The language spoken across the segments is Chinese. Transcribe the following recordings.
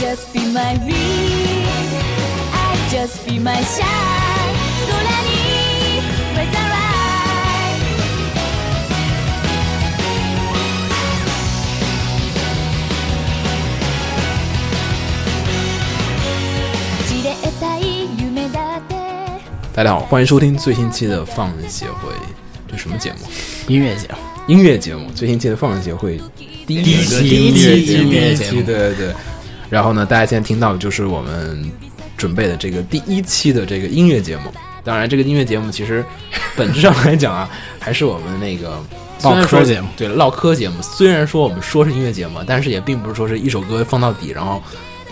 just feel my dream I just feel my shine 空に With the light 散れたい夢だって大家好，欢迎收听最新期的放人协会，这什么节目？音乐节目，音乐节目，最新期的放人协会第一期第一期第音乐一期，节目对对对。 然后呢，大家现在听到的就是我们准备的这个第一期的这个音乐节目。当然，这个音乐节目其实本质上来讲啊，还是我们那个 唠嗑节目对唠嗑节目。虽然说我们说是音乐节目，但是也并不是说是一首歌放到底，然后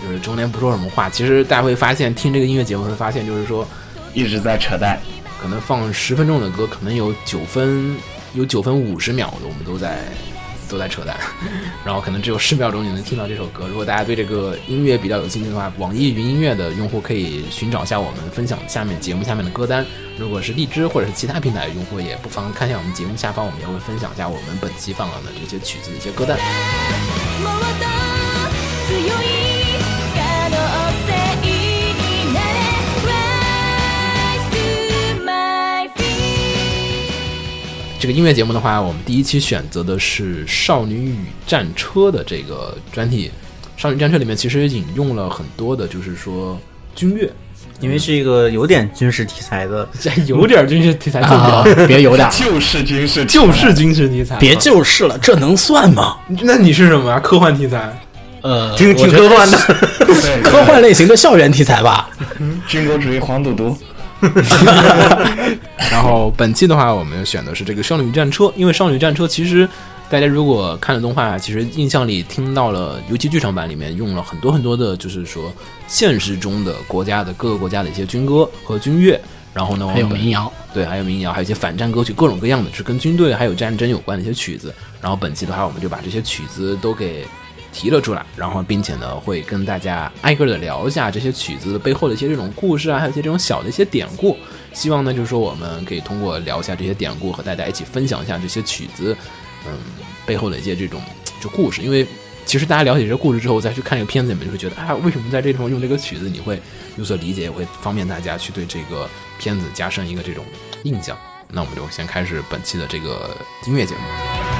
就是中间不说什么话。其实大家会发现，听这个音乐节目会发现，就是说一直在扯淡。可能放十分钟的歌，可能有九分有九分五十秒的，我们都在都在扯淡，然后可能只有十秒钟你能听到这首歌。如果大家对这个音乐比较有兴趣的话，网易云音乐的用户可以寻找一下我们分享下面节目下面的歌单。如果是荔枝或者是其他平台的用户，也不妨看一下我们节目下方，我们也会分享一下我们本期放的这些曲子的一些歌单。这个音乐节目的话，我们第一期选择的是《少女与战车》的这个专题。《少女战车》里面其实引用了很多的，就是说军乐，因为是一个有点军事题材的，有点军事题材，啊，别有点，就是军事，就是军事题材。别就是了，这能算吗？那你是什么呀？科幻题材？呃，挺挺科幻的。科幻类型的校园题材吧。军国主义黄赌毒。然后本期的话，我们选的是这个《少女战车》，因为《少女战车》其实大家如果看了动画，其实印象里听到了，尤其剧场版里面用了很多很多的，就是说现实中的国家的各个国家的一些军歌和军乐。然后呢，我还有民谣，对，还有民谣，还有一些反战歌曲，各种各样的，就是跟军队还有战争有关的一些曲子。然后本期的话，我们就把这些曲子都给提了出来，然后并且呢，会跟大家挨个的聊一下这些曲子背后的一些这种故事啊，还有一些这种小的一些典故。希望呢，就是说我们可以通过聊一下这些典故，和大家一起分享一下这些曲子，嗯，背后的一些这种就故事。因为其实大家了解这些故事之后，再去看这个片子，你们就会觉得啊，为什么在这地方用这个曲子，你会有所理解，也会方便大家去对这个片子加深一个这种印象。那我们就先开始本期的这个音乐节目。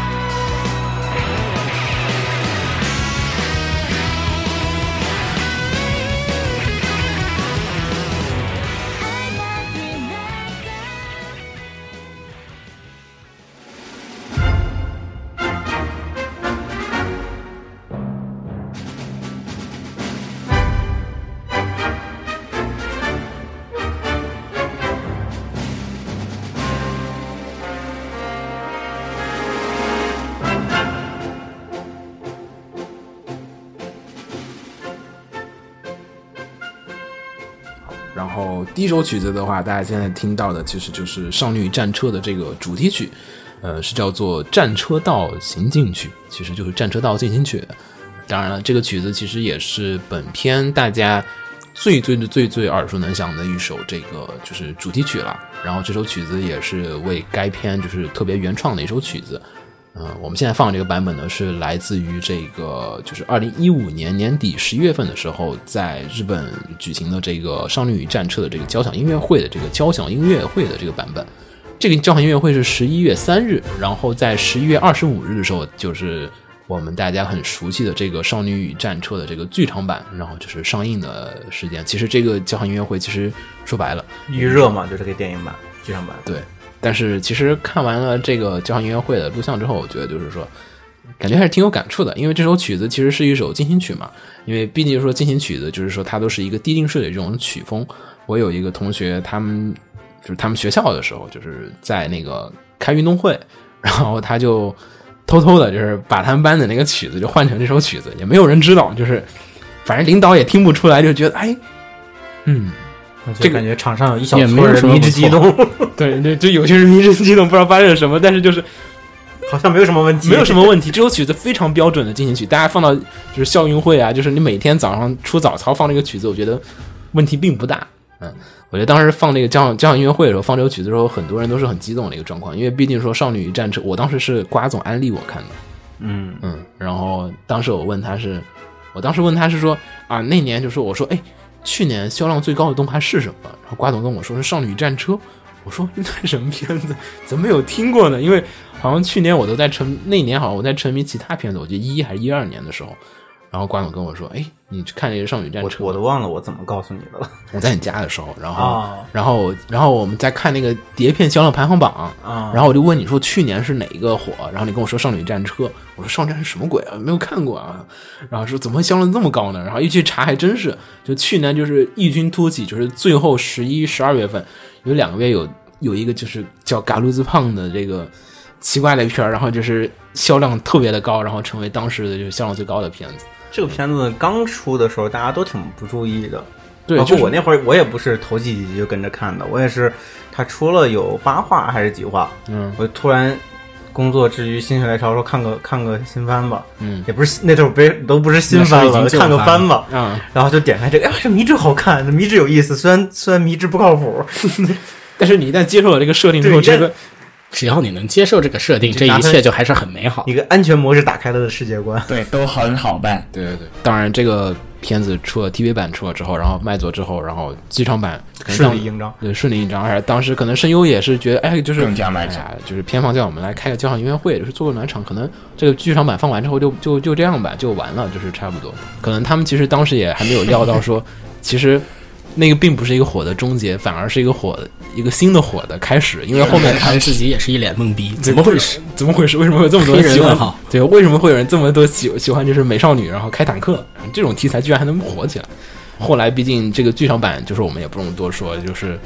第一首曲子的话，大家现在听到的其实就是《少女战车》的这个主题曲，呃，是叫做《战车道行进曲》，其实就是《战车道进行曲》。当然了，这个曲子其实也是本片大家最最最最耳熟能详的一首这个就是主题曲了。然后这首曲子也是为该片就是特别原创的一首曲子。嗯、我们现在放的这个版本呢，是来自于这个就是二零一五年年底十一月份的时候，在日本举行的这个《少女与战车》的这个交响音乐会的这个交响音乐会的这个版本。这个交响音乐会是十一月三日，然后在十一月二十五日的时候，就是我们大家很熟悉的这个《少女与战车》的这个剧场版，然后就是上映的时间。其实这个交响音乐会其实说白了，预热嘛，就这个电影版、剧场版。对，但是其实看完了这个交响音乐会的录像之后，我觉得就是说，感觉还是挺有感触的。因为这首曲子其实是一首进行曲嘛，因为毕竟说进行曲子，就是说它都是一个低定式的这种曲风。我有一个同学，他们就是他们学校的时候，就是在那个开运动会，然后他就偷偷的，就是把他们班的那个曲子就换成这首曲子，也没有人知道，就是反正领导也听不出来，就觉得哎，嗯，这感觉场上有一小撮人迷之激动，对对，就有些人迷之激动，不知道发生了什么，但是就是好像没有什么问题，没有什么问题。这首曲子非常标准的进行曲，大家放到就是校运会啊，就是你每天早上出早操放这个曲子，我觉得问题并不大。嗯，我觉得当时放那个交响交响音乐会的时候，放这首曲子的时候，很多人都是很激动的一个状况，因为毕竟说《少女与战车》，我当时是瓜总安利我看的，嗯，嗯，然后当时我问他是，我当时问他是说啊，那年就说我说哎，去年销量最高的动画是什么？然后瓜总跟我说是《少女战车》，我说那什么片子？怎么没有听过呢？因为好像去年我都在沉，那年好像我在沉迷其他片子，我记得一还是一二年的时候。然后瓜总跟我说：“哎，你去看那个《少女战车》，我都忘了我怎么告诉你的了。我在你家的时候，然后，哦然后，然后我们在看那个碟片销量排行榜，啊然后我就问你说去年是哪一个火，然后你跟我说《少女战车》，我说《少女战车》什么鬼啊，没有看过啊，然后说怎么会销量这么高呢？然后一去查还真是，就去年就是异军突起，就是最后十一、十二月份有两个月有有一个就是叫《嘎鲁兹胖》的这个奇怪的片儿，然后就是销量特别的高，然后成为当时的就是销量最高的片子。这个片子刚出的时候，大家都挺不注意的。对，包就我那会儿，我也不是头几集就跟着看的，我也是他出了有八话还是几话，嗯我突然工作之余心血来潮说看个看个新番吧，嗯也不是那时候不都不是新番了，看个番番吧，啊。然后就点开这个，哎，这迷之好看，这迷之有意思，虽然虽然迷之不靠谱，但是你一旦接受了这个设定之后，对这个只要你能接受这个设定，这一切就还是很美好。一个安全模式打开了的世界观。对，都很好办。对对对，当然这个片子出了 TV 版出了之后，然后卖座之后，然后剧场版可能顺利应章对顺利应章，而且当时可能声优也是觉得，哎，就是更加卖场哎就是片方叫我们来开个交响音乐会，就是做个暖场，可能这个剧场版放完之后就就就这样吧，就完了，就是差不多。可能他们其实当时也还没有料到说，其实。那个并不是一个火的终结，反而是一个火的一个新的火的开始，因为后面他们自己也是一脸懵逼，怎么回事？？怎么回事？为什么会有这么多人喜欢？对，为什么会有人这么多喜喜欢就是美少女，然后开坦克这种题材，居然还能火起来？后来毕竟这个剧场版，就是我们也不用多说，就是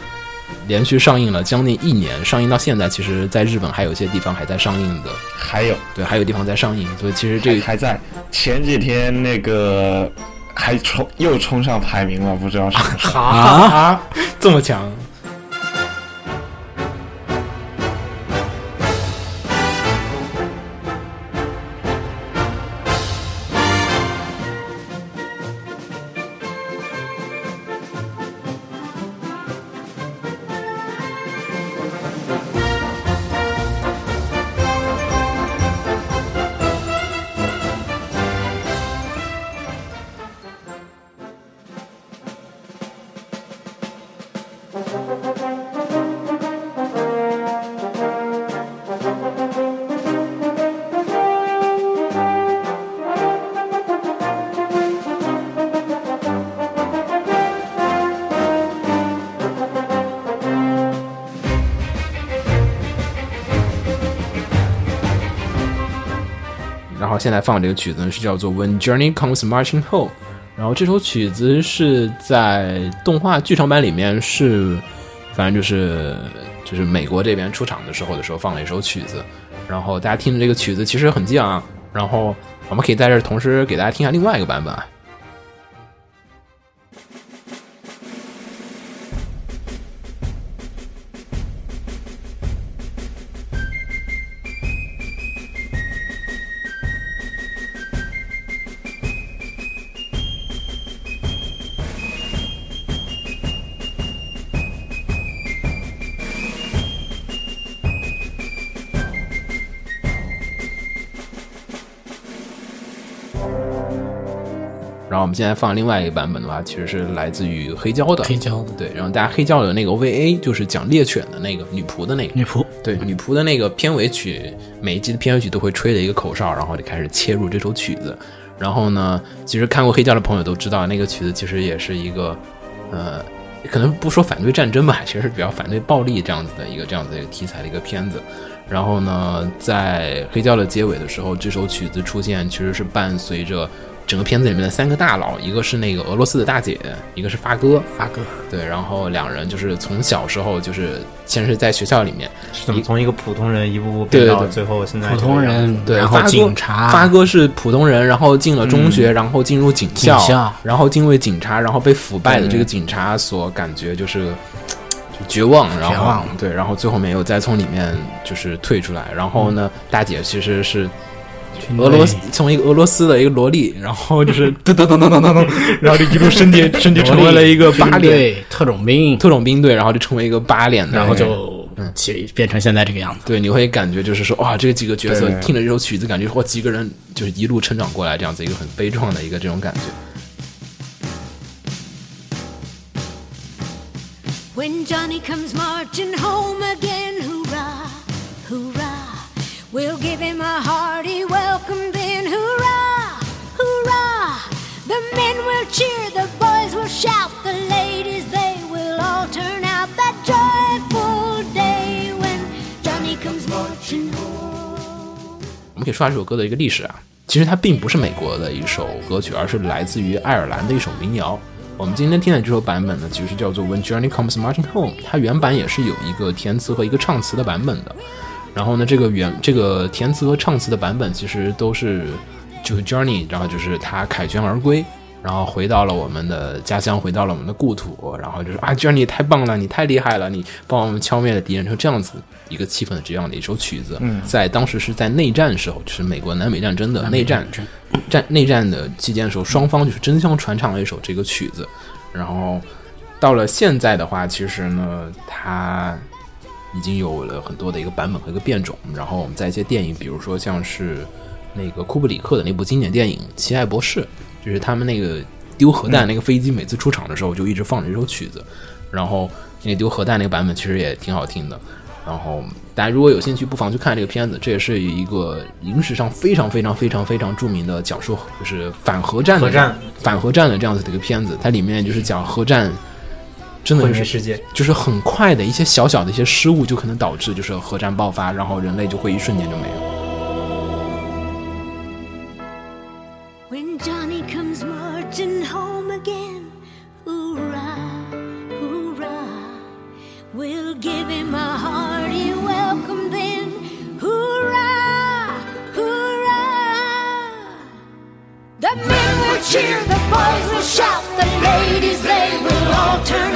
连续上映了将近一年，上映到现在，其实在日本还有一些地方还在上映的，还有对，还有地方在上映，所以其实这个还还在前几天那个还冲又冲上排名了，不知道是不是？啊啊这么强。现在放这个曲子呢是叫做《When Journey Comes Marching Home》，然后这首曲子是在动画剧场版里面是，反正就是就是美国这边出场的时候的时候放了一首曲子，然后大家听的这个曲子其实很激昂，然后我们可以在这儿同时给大家听下另外一个版本。现在放另外一个版本的话，其实是来自于黑胶的。黑胶的对，然后大家黑胶的那个 OVA 就是讲猎犬的那个女仆的那个女仆，对，女仆的那个片尾曲，每一集的片尾曲都会吹的一个口哨，然后就开始切入这首曲子。然后呢，其实看过黑胶的朋友都知道，那个曲子其实也是一个，呃，可能不说反对战争吧，其实是比较反对暴力这样子的一个这样子的一个题材的一个片子。然后呢，在黑胶的结尾的时候，这首曲子出现，其实是伴随着整个片子里面的三个大佬，一个是那个俄罗斯的大姐，一个是发哥，发哥，对，然后两人就是从小时候就是先是在学校里面，怎么从一个普通人一步步变到最后现在普通人，对，然后发哥警察，发哥是普通人，然后进了中学，然后进入警校，警校然后因为警察，然后被腐败的这个警察所感觉就是。就绝望，然后绝望对，然后最后面又再从里面就是退出来，然后呢，大姐其实是俄罗斯从一个俄罗斯的一个萝莉然后就是 噔噔噔噔噔然后就一路升级升级成为了一个八脸特种兵特种兵队然后就成为一个八脸然后就嗯起变成现在这个样子。对你会感觉就是说哇这几个角色听了这首曲子感觉哇几个人就是一路成长过来这样子一个很悲壮的一个这种感觉。When johnny comes marching home again We'll give him a hearty welcome then, hoorah, hoorah. The men will cheer, the boys will shout, the ladies they will all turn out that joyful day when Johnny comes marching home. 我们可以说下这首歌的一个历史啊。其实它并不是美国的一首歌曲，而是来自于爱尔兰的一首民谣。我们今天听的这首版本呢，其实叫做《When Johnny Comes Marching Home》，它原版也是有一个填词和一个唱词的版本的。然后呢，这个原这个填词和唱词的版本其实都是就是 Journey，然后就是他凯旋而归，然后回到了我们的家乡，回到了我们的故土，然后就是啊，Journey 太棒了，你太厉害了，你帮我们消灭了敌人，就这样子一个气氛的这样的一首曲子，在当时是在内战时候，就是美国南北战争的内战战内战的期间的时候，双方就是争相传唱了一首这个曲子，然后到了现在的话，其实呢，它已经有了很多的一个版本和一个变种。然后我们在一些电影，比如说像是那个库布里克的那部经典电影《奇爱博士》，就是他们那个丢核弹那个飞机每次出场的时候，就一直放着这首曲子。然后那丢核弹那个版本其实也挺好听的。然后大家如果有兴趣，不妨去看这个片子。这也是一个影史上非常非常非常非常著名的讲述，就是反核战的核战反核战的这样子的一个片子。它里面就是讲核战，真的就是世界。就是很快的一些小小的一些失误，就可能导致就是核战爆发，然后人类就会一瞬间就没有。When Johnny comes marching home again, hoorah, hoorah. We'll give him a hearty welcome then, hoorah, hoorah. The men will cheer, the boys will shout, the ladies they will all turn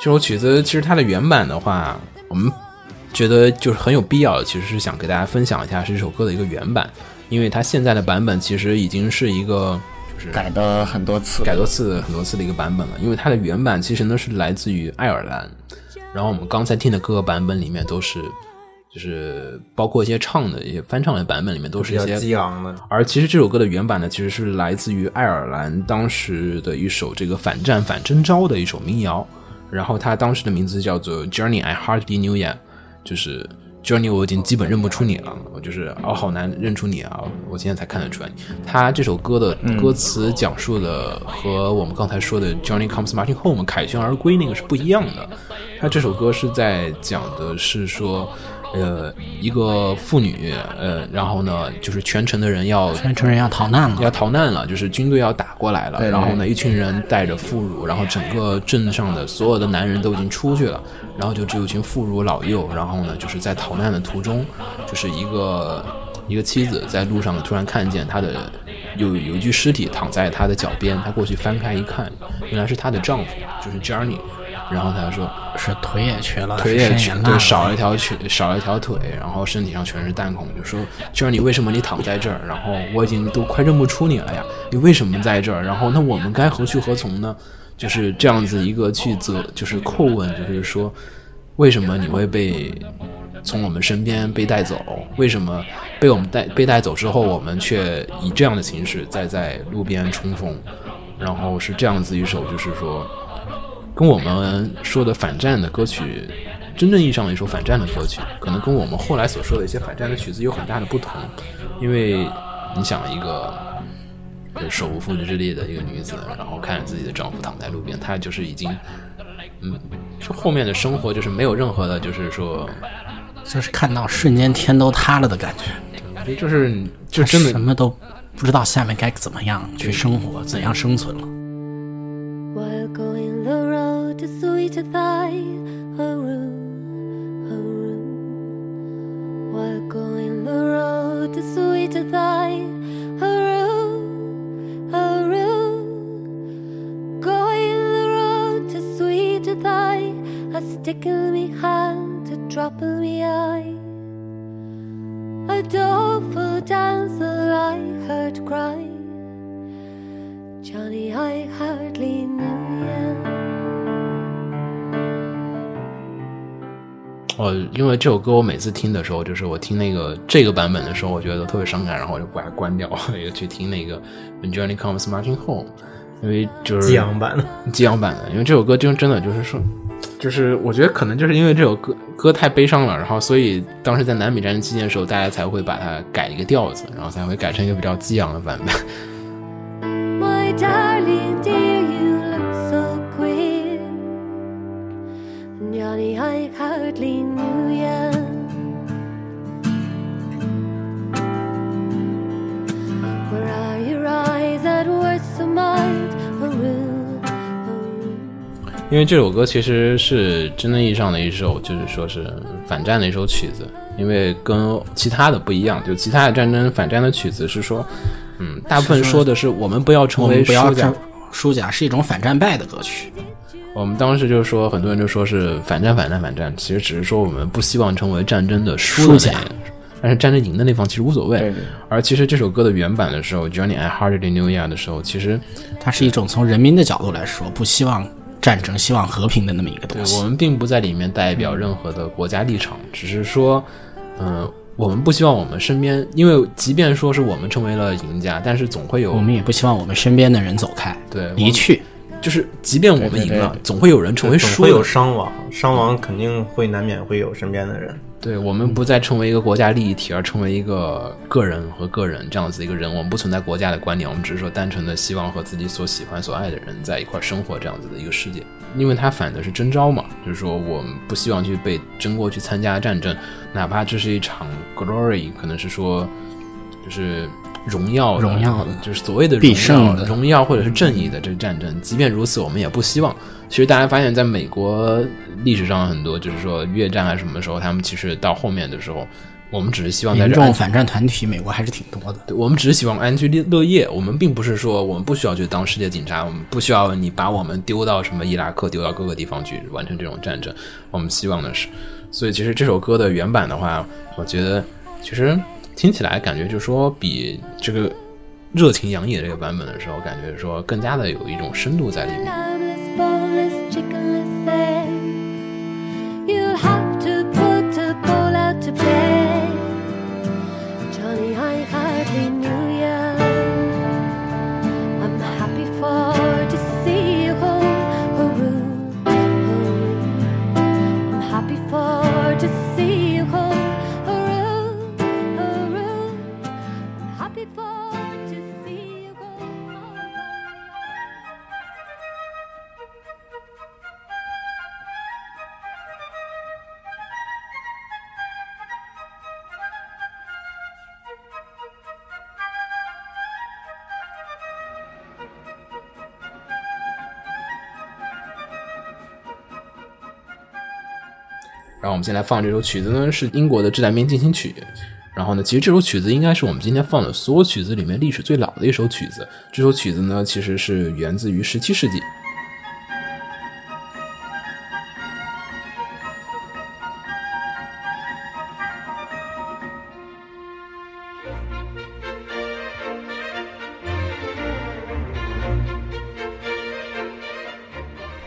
这首曲子其实它的原版的话，我们觉得就是很有必要，其实是想给大家分享一下是这首歌的一个原版，因为它现在的版本其实已经是一个就是改的很多次，改多次很多次的一个版本了，因为它的原版其实呢是来自于爱尔兰，然后我们刚才听的各个版本里面都是，就是包括一些唱的一些翻唱的版本里面都是比较一些激昂的，而其实这首歌的原版呢，其实是来自于爱尔兰当时的一首这个反战反征召的一首民谣，然后他当时的名字叫做 Journey I Hardly Knew Ya，就是 Journey 我已经基本认不出你了，我就是哦好难认出你啊，我现在才看得出来。他这首歌的歌词讲述的和我们刚才说的 Journey Comes Marching Home 凯旋而归那个是不一样的，他这首歌是在讲的是说。呃，一个妇女，呃，然后呢，就是全城的人要全城人要逃难了，要逃难了，就是军队要打过来了。对对然后呢，一群人带着妇孺，然后整个镇上的所有的男人都已经出去了，然后就只有一群妇孺老幼。然后呢，就是在逃难的途中，就是一个一个妻子在路上突然看见她的有有一具尸体躺在她的脚边，她过去翻开一看，原来是她的丈夫，就是 Johnny。然后她就说，是腿也瘸了，腿也是瘸了少了一条腿，少了一条腿，然后身体上全是弹孔，就说：“就是你为什么你躺在这儿？然后我已经都快认不出你了呀，你为什么在这儿？然后那我们该何去何从呢？”就是这样子一个去责，就是叩问，就是说，为什么你会被从我们身边被带走？为什么被我们带被带走之后，我们却以这样的形式再在路边冲锋？然后是这样子一首，就是说。跟我们说的反战的歌曲，真正意义上的一首反战的歌曲，可能跟我们后来所说的一些反战的曲子有很大的不同。因为你想一个就是手无缚鸡之力的一个女子，然后看着自己的丈夫躺在路边，她就是已经，嗯，就后面的生活就是没有任何的，就是说，就是看到瞬间天都塌了的感觉，就是就真的什么都不知道下面该怎么样去生活，怎样生存了。to thy oh, room, oh, room. While going the road to sweet to thy oh, room, oh, room. Going the road to sweet to thy, a stick in me hand, a drop in me eye. A doleful damsel I heard cry. Johnny, I hardly knew you. 哦，因为这首歌我每次听的时候，就是我听那个这个版本的时候，我觉得特别伤感，然后我就把它关掉，也去听那个 When Johnny Comes Marching Home，因为就是激昂版的，激昂版的，因为这首歌就真的就是说，就是我觉得可能就是因为这首歌歌太悲伤了，然后所以当时在南北战争期间的时候，大家才会把它改一个调子，然后才会改成一个比较激昂的版本。My hardly knew ya. Where are your eyes that were so mild? Maroon, maroon. 因为这首歌其实是真正意义上的一首，就是说是反战的一首曲子。因为跟其他的不一样，就其他的战争反战的曲子是说，嗯，大部分说的是我们不要成为不要输家。输家是一种反战败的歌曲。我们当时就说，很多人就说是反战、反战、反战，其实只是说我们不希望成为战争的输家，但是战争赢的那方其实无所谓。对对而其实这首歌的原版的时候，Johnny I Hardly Knew Ya 的时候，其实它是一种从人民的角度来说，不希望战争、希望和平的那么一个东西。对我们并不在里面代表任何的国家立场，只是说，嗯、我们不希望我们身边，因为即便说是我们成为了赢家，但是总会有我们也不希望我们身边的人走开，对离去。就是即便我们赢了对对对，总会有人成为输总会有。伤亡，伤亡肯定会难免会有身边的人。对我们不再成为一个国家利益体，而成为一个个人和个人这样子一个人。我们不存在国家的观念，我们只是说单纯的希望和自己所喜欢、所爱的人在一块儿生活这样子的一个世界。因为他反的是征召嘛，就是说我们不希望去被征过去参加战争，哪怕这是一场 glory，可能是说就是荣耀的、荣耀的就是所谓的必荣耀胜的荣耀或者是正义的这个战争。即便如此，我们也不希望。其实大家发现，在美国历史上很多，就是说越战啊什么时候，他们其实到后面的时候，我们只是希望在这安民众反战团体，美国还是挺多的。对，我们只是希望安居乐乐业，我们并不是说我们不需要去当世界警察，我们不需要你把我们丢到什么伊拉克，丢到各个地方去完成这种战争。我们希望的是，所以其实这首歌的原版的话，我觉得其实听起来感觉就是说比这个热情洋溢的这个版本的时候，感觉说更加的有一种深度在里面。我们先来放这首曲子呢，是英国的《致南边进行曲》。然后呢，其实这首曲子应该是我们今天放的所有曲子里面历史最老的一首曲子。这首曲子呢，其实是源自于十七世纪。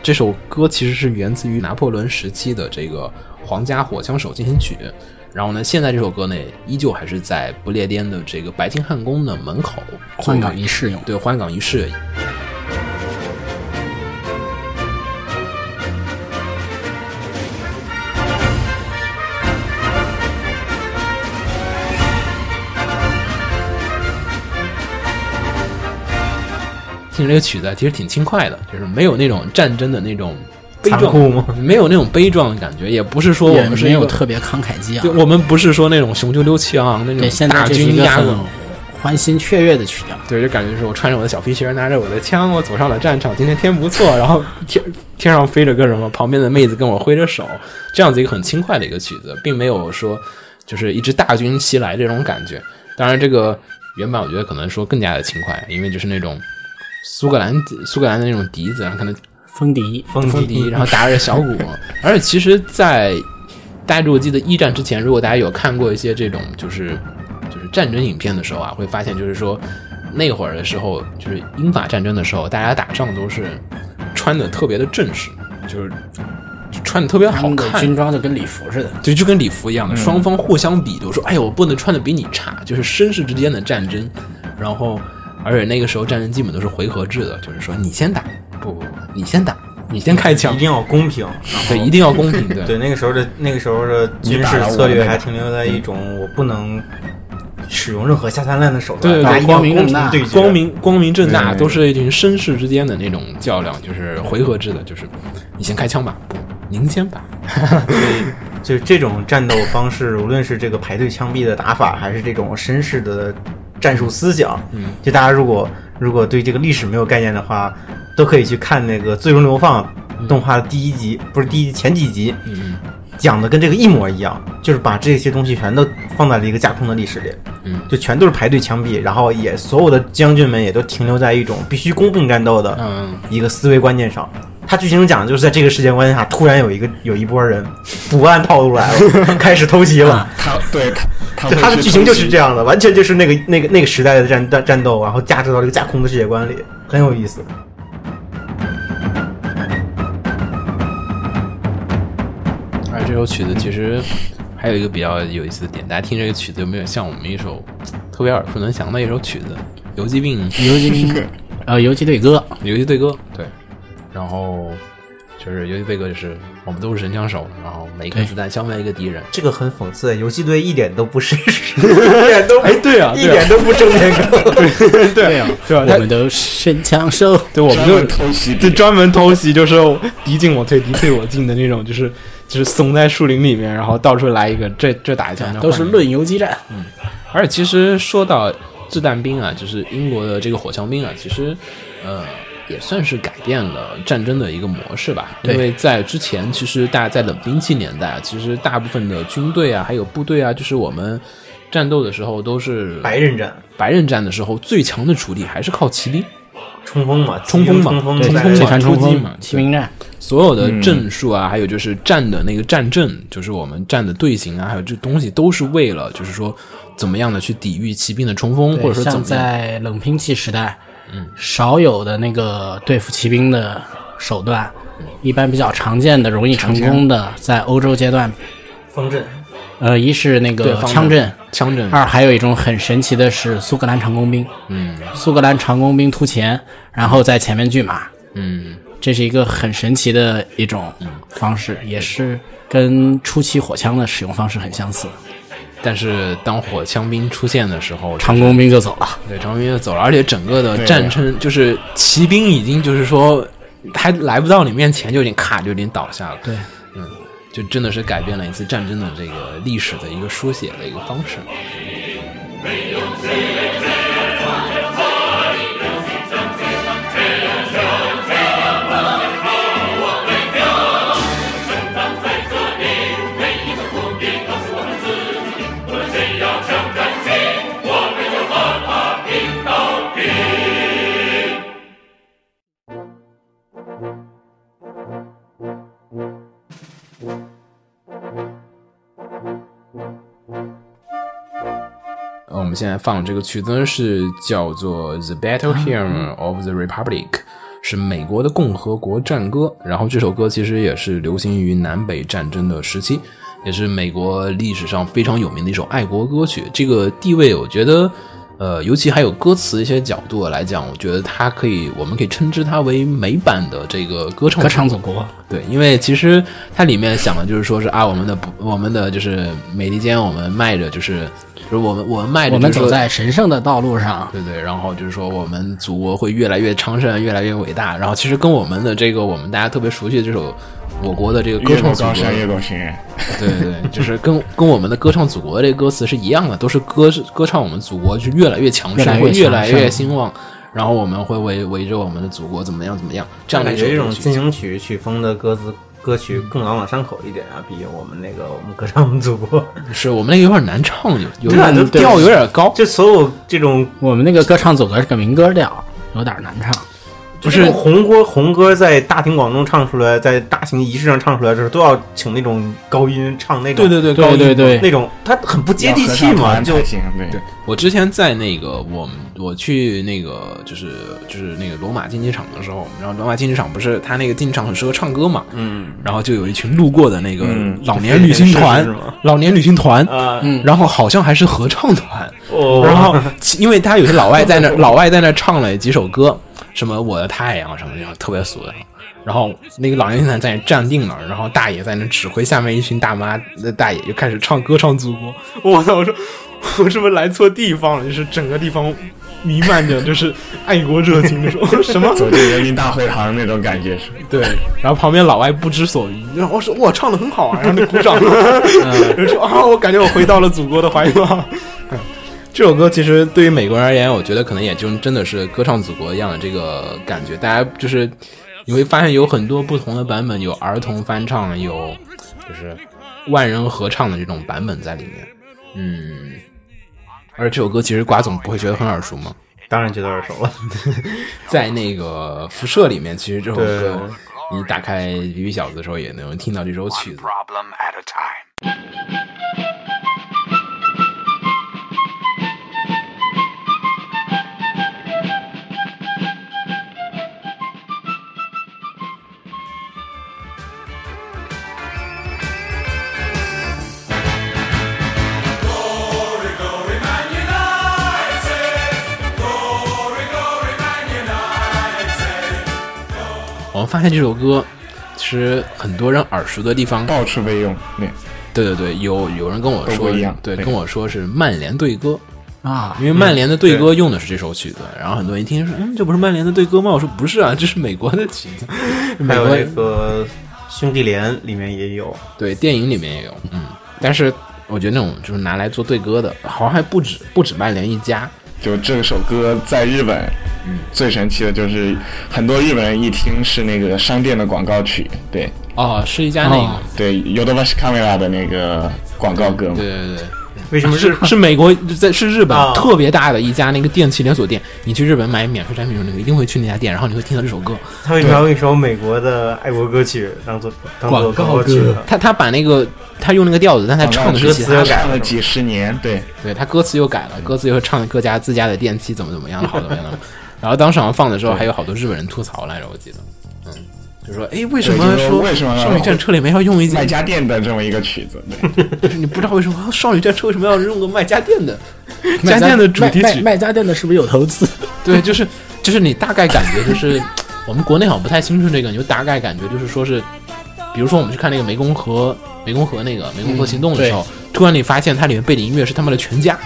这首歌其实是源自于拿破仑时期的这个皇家火枪手进行曲。然后呢，现在这首歌呢，依旧还是在不列颠的这个白金汉宫的门口换岗仪式用。对换岗仪式。听这个曲子其实挺轻快的，就是没有那种战争的那种悲壮残酷吗没有那种悲壮的感觉，也不是说我们是一个有特别慷慨激对，昂。我们不是说那种雄赳赳气昂昂那对，种大军压过个很，欢欣雀跃的曲调。对，就感觉是我穿着我的小皮鞋，拿着我的枪，我走上了战场。今天天不错，然后天天上飞着个什么，旁边的妹子跟我挥着手，这样子一个很轻快的一个曲子，并没有说就是一支大军袭来这种感觉。当然，这个原版我觉得可能说更加的轻快，因为就是那种苏格兰苏格兰的那种笛子，然后可能风笛，风风笛，然后打着小鼓，而且其实，在大家如果记得一战之前，如果大家有看过一些这种就是就是战争影片的时候啊，会发现就是说那会儿的时候，就是英法战争的时候，大家打仗都是穿的特别的正式，就是就穿的特别好看，军装就跟礼服似的。对就跟礼服一样的，双方互相比，就说：“哎呦，我不能穿的比你差。”就是绅士之间的战争。然后，而且那个时候战争基本都是回合制的，就是说你先打，不不不，你先打，你先开枪一，定要公平。对，一定要公平，对 对，那个时候的那个时候的军事策略还停留在一种我不能使用任何下三滥的手段，对对光明正大对，光明光明正大，都是一群绅士之间的那种较量，就是回合制的，就是你先开枪吧，不，您先打，就是这种战斗方式，无论是这个排队枪毙的打法，还是这种绅士的战术思想，嗯，就大家如果如果对这个历史没有概念的话，都可以去看那个《最终流放》动画的第一集，不是第一集前几集，嗯讲的跟这个一模一样，就是把这些东西全都放在了一个架空的历史里，嗯，就全都是排队枪毙，然后也所有的将军们也都停留在一种必须公平战斗的嗯，一个思维观念上。他剧情讲的就是在这个世界观下，突然有一个有一波人不按套路来了，开始偷袭了。他对他他的剧情就是这样的，完全就是那个那个那个时代的战战战斗，然后加持到这个架空的世界观里，很有意思。而这首曲子其实还有一个比较有意思的点，大家听这个曲子有没有像我们一首特别耳熟能详的一首曲子《游击兵 游击兵，呃，游击队歌，游击队歌》？对，然后就是游击队歌，就是我们都是神枪手，然后每一颗子弹消灭一个敌人。这个很讽刺，游击队一点都不绅士，一点都哎，对啊，一点都不正面感。对啊，对啊？我们都神枪手，对，我们专就门偷袭就专门偷袭，就是敌进我退，敌退我进的那种，就是就是怂在树林里面，然后到处来一个，这这打一枪，都是论。论游击战。嗯而且其实说到掷弹兵啊，就是英国的这个火枪兵啊，其实呃也算是改变了战争的一个模式吧。因为在之前，其实大家在冷兵器年代啊，其实大部分的军队啊，还有部队啊，就是我们战斗的时候都是白刃战白刃战的时候，最强的主力还是靠骑兵。冲锋嘛，冲锋嘛冲锋冲锋嘛船冲锋嘛骑兵战，所有的阵术啊，还有就是战的那个战阵，就是我们战的队形啊，还有这东西，都是为了就是说怎么样的去抵御骑兵的冲锋，或者说怎像么样。在冷兵器时代，嗯，少有的那个对付骑兵的手段，一般比较常见的、容易成功的，在欧洲阶段，方阵，呃，一是那个枪阵，枪阵，二还有一种很神奇的是苏格兰长弓兵，嗯。苏格兰长弓兵突前，然后在前面拒马，嗯，这是一个很神奇的一种方式，也是跟初期火枪的使用方式很相似。但是当火枪兵出现的时候，长弓兵就走了，对长弓兵就走了，而且整个的战争就是骑兵已经就是说还来不到你面前就已经咔就已经倒下了，对，嗯，就真的是改变了一次战争的这个历史的一个书写的一个方式。呃，我们现在放这个曲子是叫做《The Battle Hymn of the Republic》，是美国的共和国战歌。然后这首歌其实也是流行于南北战争的时期，也是美国历史上非常有名的一首爱国歌曲。这个地位，我觉得，呃，尤其还有歌词一些角度来讲，我觉得它可以，我们可以称之它为美版的这个歌唱歌唱祖国，对，因为其实它里面想的就是说是啊，我们的不，我们的就是美利坚，我们迈着就是，就是我们我们迈着，我们走在神圣的道路上。对对，然后就是说我们祖国会越来越昌盛，越来越伟大。然后其实跟我们的这个我们大家特别熟悉的这首我国的这个歌唱祖国，对对对，就是跟跟我们的歌唱祖国的这个歌词是一样的，都是歌歌唱我们祖国就是越来越强盛，越来越会越来越兴旺。然后我们会围围着我们的祖国怎么样怎么样，这样感觉这种进行曲曲风的歌词歌曲更朗朗上口一点啊，比我们那个我们歌唱祖国，是我们那个有点难唱，有有点调有点高，就所有这种我们那个歌唱祖国是个民歌调，有点难唱。不就是是红歌红歌在大庭广众唱出来，在大型仪式上唱出来的时候，都要请那种高音唱那种，对对对对高音对对那种他很不接地气嘛，就行，对。对，我之前在那个我们我去那个就是就是那个罗马竞技场的时候，然后罗马竞技场不是他那个竞技场很适合唱歌嘛，嗯然后就有一群路过的那个嗯老年旅行团，老年旅行团，啊嗯然后好像还是合唱团，哦，然后因为他有些老外在那 老外在那唱了几首歌，什么我的太阳什么的，特别俗的。然后那个老年团在那站定了，然后大爷在那指挥下面一群大妈，那大爷就开始唱歌唱祖国。我操！我说我是不是来错地方了？就是整个地方弥漫着就是爱国热情那种 什么走进人民大会堂那种感觉是。对，然后旁边老外不知所云，然后我说哇唱的很好啊，然后就鼓掌，就说啊，我感觉我回到了祖国的怀抱。这首歌其实对于美国人而言，我觉得可能也就真的是歌唱祖国一样的这个感觉。大家就是你会发现有很多不同的版本，有儿童翻唱，有就是万人合唱的这种版本在里面。嗯，而这首歌其实瓜总不会觉得很耳熟吗？当然觉得耳熟了。在那个辐射里面，其实这首歌你打开《比比小子》的时候也能听到这首曲子。problem at a time. 我发现这首歌其实很多人耳熟的地方，到处被用，对，对对对，有有人跟我说都不一样对，跟我说是曼联队歌，啊。因为曼联的队歌用的是这首曲子，然后很多人一听说，嗯，这不是曼联的队歌吗？我说不是啊，这是美国的曲子，还美国有那个兄弟连里面也有，对电影里面也有，嗯，但是我觉得那种就是拿来做对歌的，好像还不止不止曼联一家，就这首歌在日本，最神奇的就是很多日本人一听是那个商店的广告曲，对。哦，是一家那个，哦。对 y o d o b a s h Camera 的那个广告歌。嘛，对对对。为什么是是美国在是日本啊。特别大的一家那个电器连锁店，你去日本买免税产品的时候，你一定会去那家店，然后你会听到这首歌。他为什么要用一首美国的爱国歌曲当做当做广告曲？歌？他他把那个他用那个调子，但他唱的是其他，歌词又改唱了几十年，对，对他歌词又改了，歌词又唱各家自家的电器怎么怎么样，好怎么样的。然后当时好像放的时候，还有好多日本人吐槽来着，我记得，嗯，就说哎，为什么说为什么少女战车里面要用一卖，家电的这么一个曲子，对，就 是你不知道为什么少女战车为什么要用个卖家电的 卖家电的主题曲？卖家电的是不是有投资？对，就是就是你大概感觉就是，我们国内好像不太清楚这个，你就大概感觉就是说是，比如说我们去看那个湄公河湄公河那个湄公河行动的时候，突然你发现它里面背景音乐是他们的全家。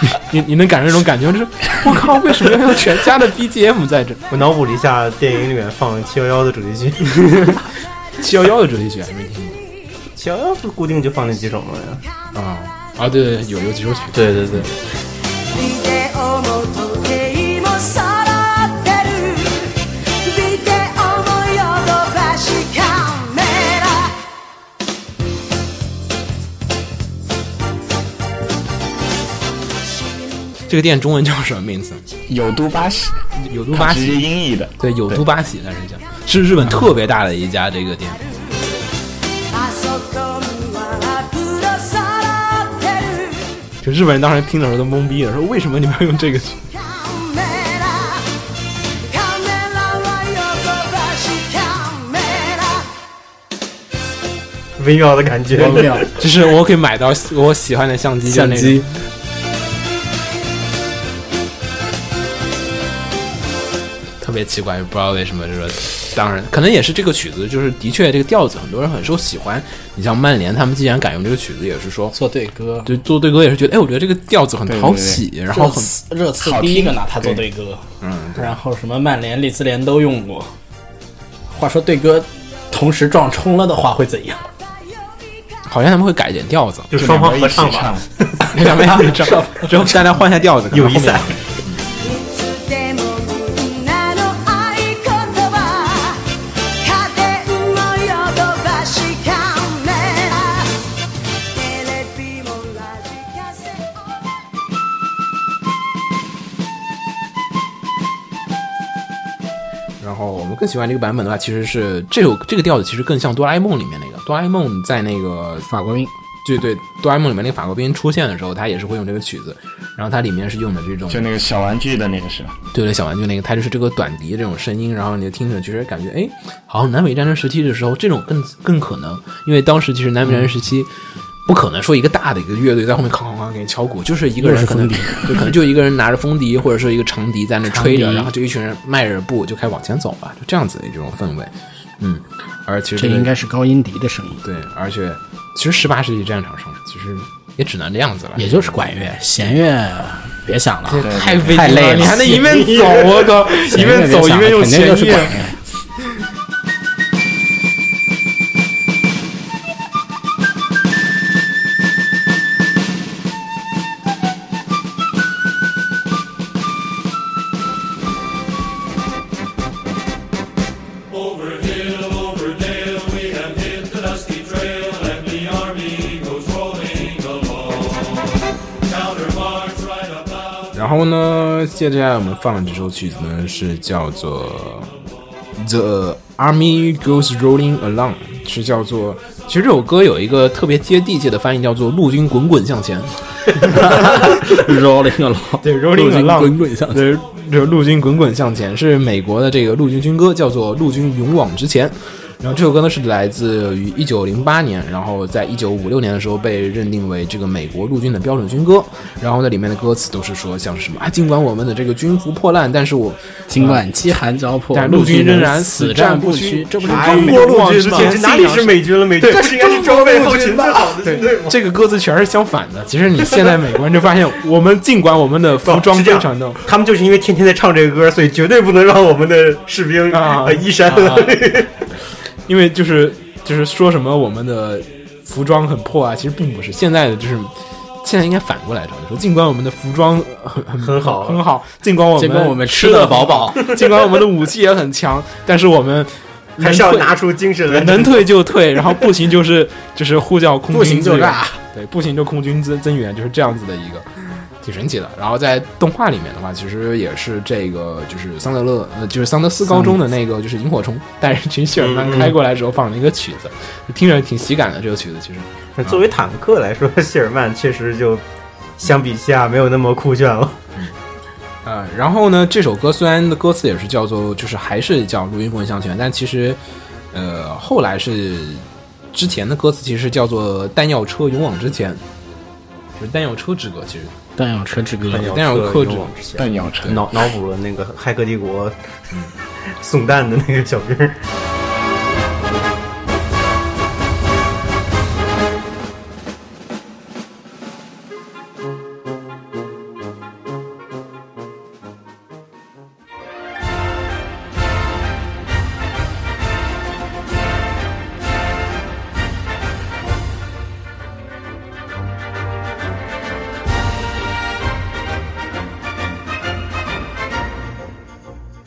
你你能感受那种感觉，就是我靠，为什么要用全家的 BGM 在这？我脑补了一下电影里面放七幺幺的主题曲，七幺幺的主题曲还没听过七幺幺不固定就放那几首吗呀？啊啊！对对，有有几首曲子，对对对，这个店中文叫什么名字？有都巴喜，有都巴它直接喜，音译的，对，有都巴喜，那是叫，是日本特别大的一家这个店。あそこにはプロさらってる就日本人当时听的时候都懵逼了，说为什么你们要用这个曲？カメラカメラはヨドバシカメラ微妙的感觉。微妙就是我可以买到我喜欢的相机，就那种相机， 别奇怪，不知道为什么，就是说当然可能也是这个曲子，就是的确这个调子很多人很受喜欢。你像曼联他们既然敢用这个曲子，也是说做对歌，对做对歌也是觉得，哎，我觉得这个调子很对对对讨喜，然后热很刺热刺第一个拿它做对对歌，嗯，然后什么曼联、利兹联都用过。话说对歌同时撞冲了的话会怎样？好像他们会改点调子，就双方合唱吧，两边一唱，之后大家换下调子，可能后面友谊赛。更喜欢这个版本的话，其实是这首这个调子其实更像哆啦 A 梦里面那个哆啦 A 梦在那个法国兵，对对哆啦 A 梦里面那个法国兵出现的时候，他也是会用这个曲子，然后它里面是用的这种就那个小玩具的那个是吧？对对，小玩具那个，它就是这个短笛这种声音，然后你就听着，其实感觉哎，好像南北战争时期的时候，这种更更可能，因为当时其实南北战争时期。不可能说一个大的一个乐队在后面哐哐哐给你敲鼓，就是一个人可能就可能就一个人拿着风笛或者是一个长笛在那吹着，然后就一群人迈着步就开始往前走吧，就这样子的这种氛围。嗯，而其实这应该是高音笛的声音，对，而且其实十八世纪战场上其实也只能这样子了，也就是管乐，弦乐别想了，太费太累了你还能一面走，我靠，一面走一面用弦。乐。然后呢，接下来我们放的这首曲子呢是叫做《The Army Goes Rolling Along》，是叫做。其实这首歌有一个特别接地气的翻译，叫做“陆军滚滚向前 rolling along，对 rolling along 滚滚向”，前。对，就是陆军滚滚向前是美国的这个陆军军歌，叫做《陆军勇往直前》。然后这首歌呢是来自于一九零八年，然后在一九五六年的时候被认定为这个美国陆军的标准军歌。然后呢里面的歌词都是说像是什么啊，尽管我们的这个军服破烂，但是我尽管饥寒交迫，但陆军仍然死死战不不屈这不是哎中国陆军吗这哪里是美军了？美军 这是应该是装备后勤最好的军队吗？这个歌词全是相反的。其实你现在美国人就发现，我们尽管我们的服装非常的他们就是因为天天在唱这个歌，所以绝对不能让我们的士兵啊呃衣衫。啊因为就是就是说什么我们的服装很破啊，其实并不是。现在的就是现在应该反过来唱，说尽管我们的服装很很很好很好，尽管我们尽管我们吃吃得饱饱，尽管我们的武器也很强，但是我们还是要拿出精神来。能退就退，然后不行就是就是呼叫空军不行就对，不行就空军增增援，就是这样子的一个。挺神奇的，然后在动画里面的话，其实也是这个，就是桑德勒，呃，就是桑德斯高中的那个，就是萤火虫带着一群谢尔曼开过来的时候放的一个曲子，听着挺喜感的。这个曲子其实，那作为坦克来说，谢尔曼确实就相比下没有那么酷炫了。呃，然后呢，这首歌虽然的歌词也是叫做，就是还是叫《陆军滚滚向前》，但其实，呃，后来是之前的歌词其实是叫做《弹药车勇往直前》，就是弹药车之歌，其实弹药车之歌，弹药克制。弹药车，脑脑补了那个《骇客帝国》送弹的那个小兵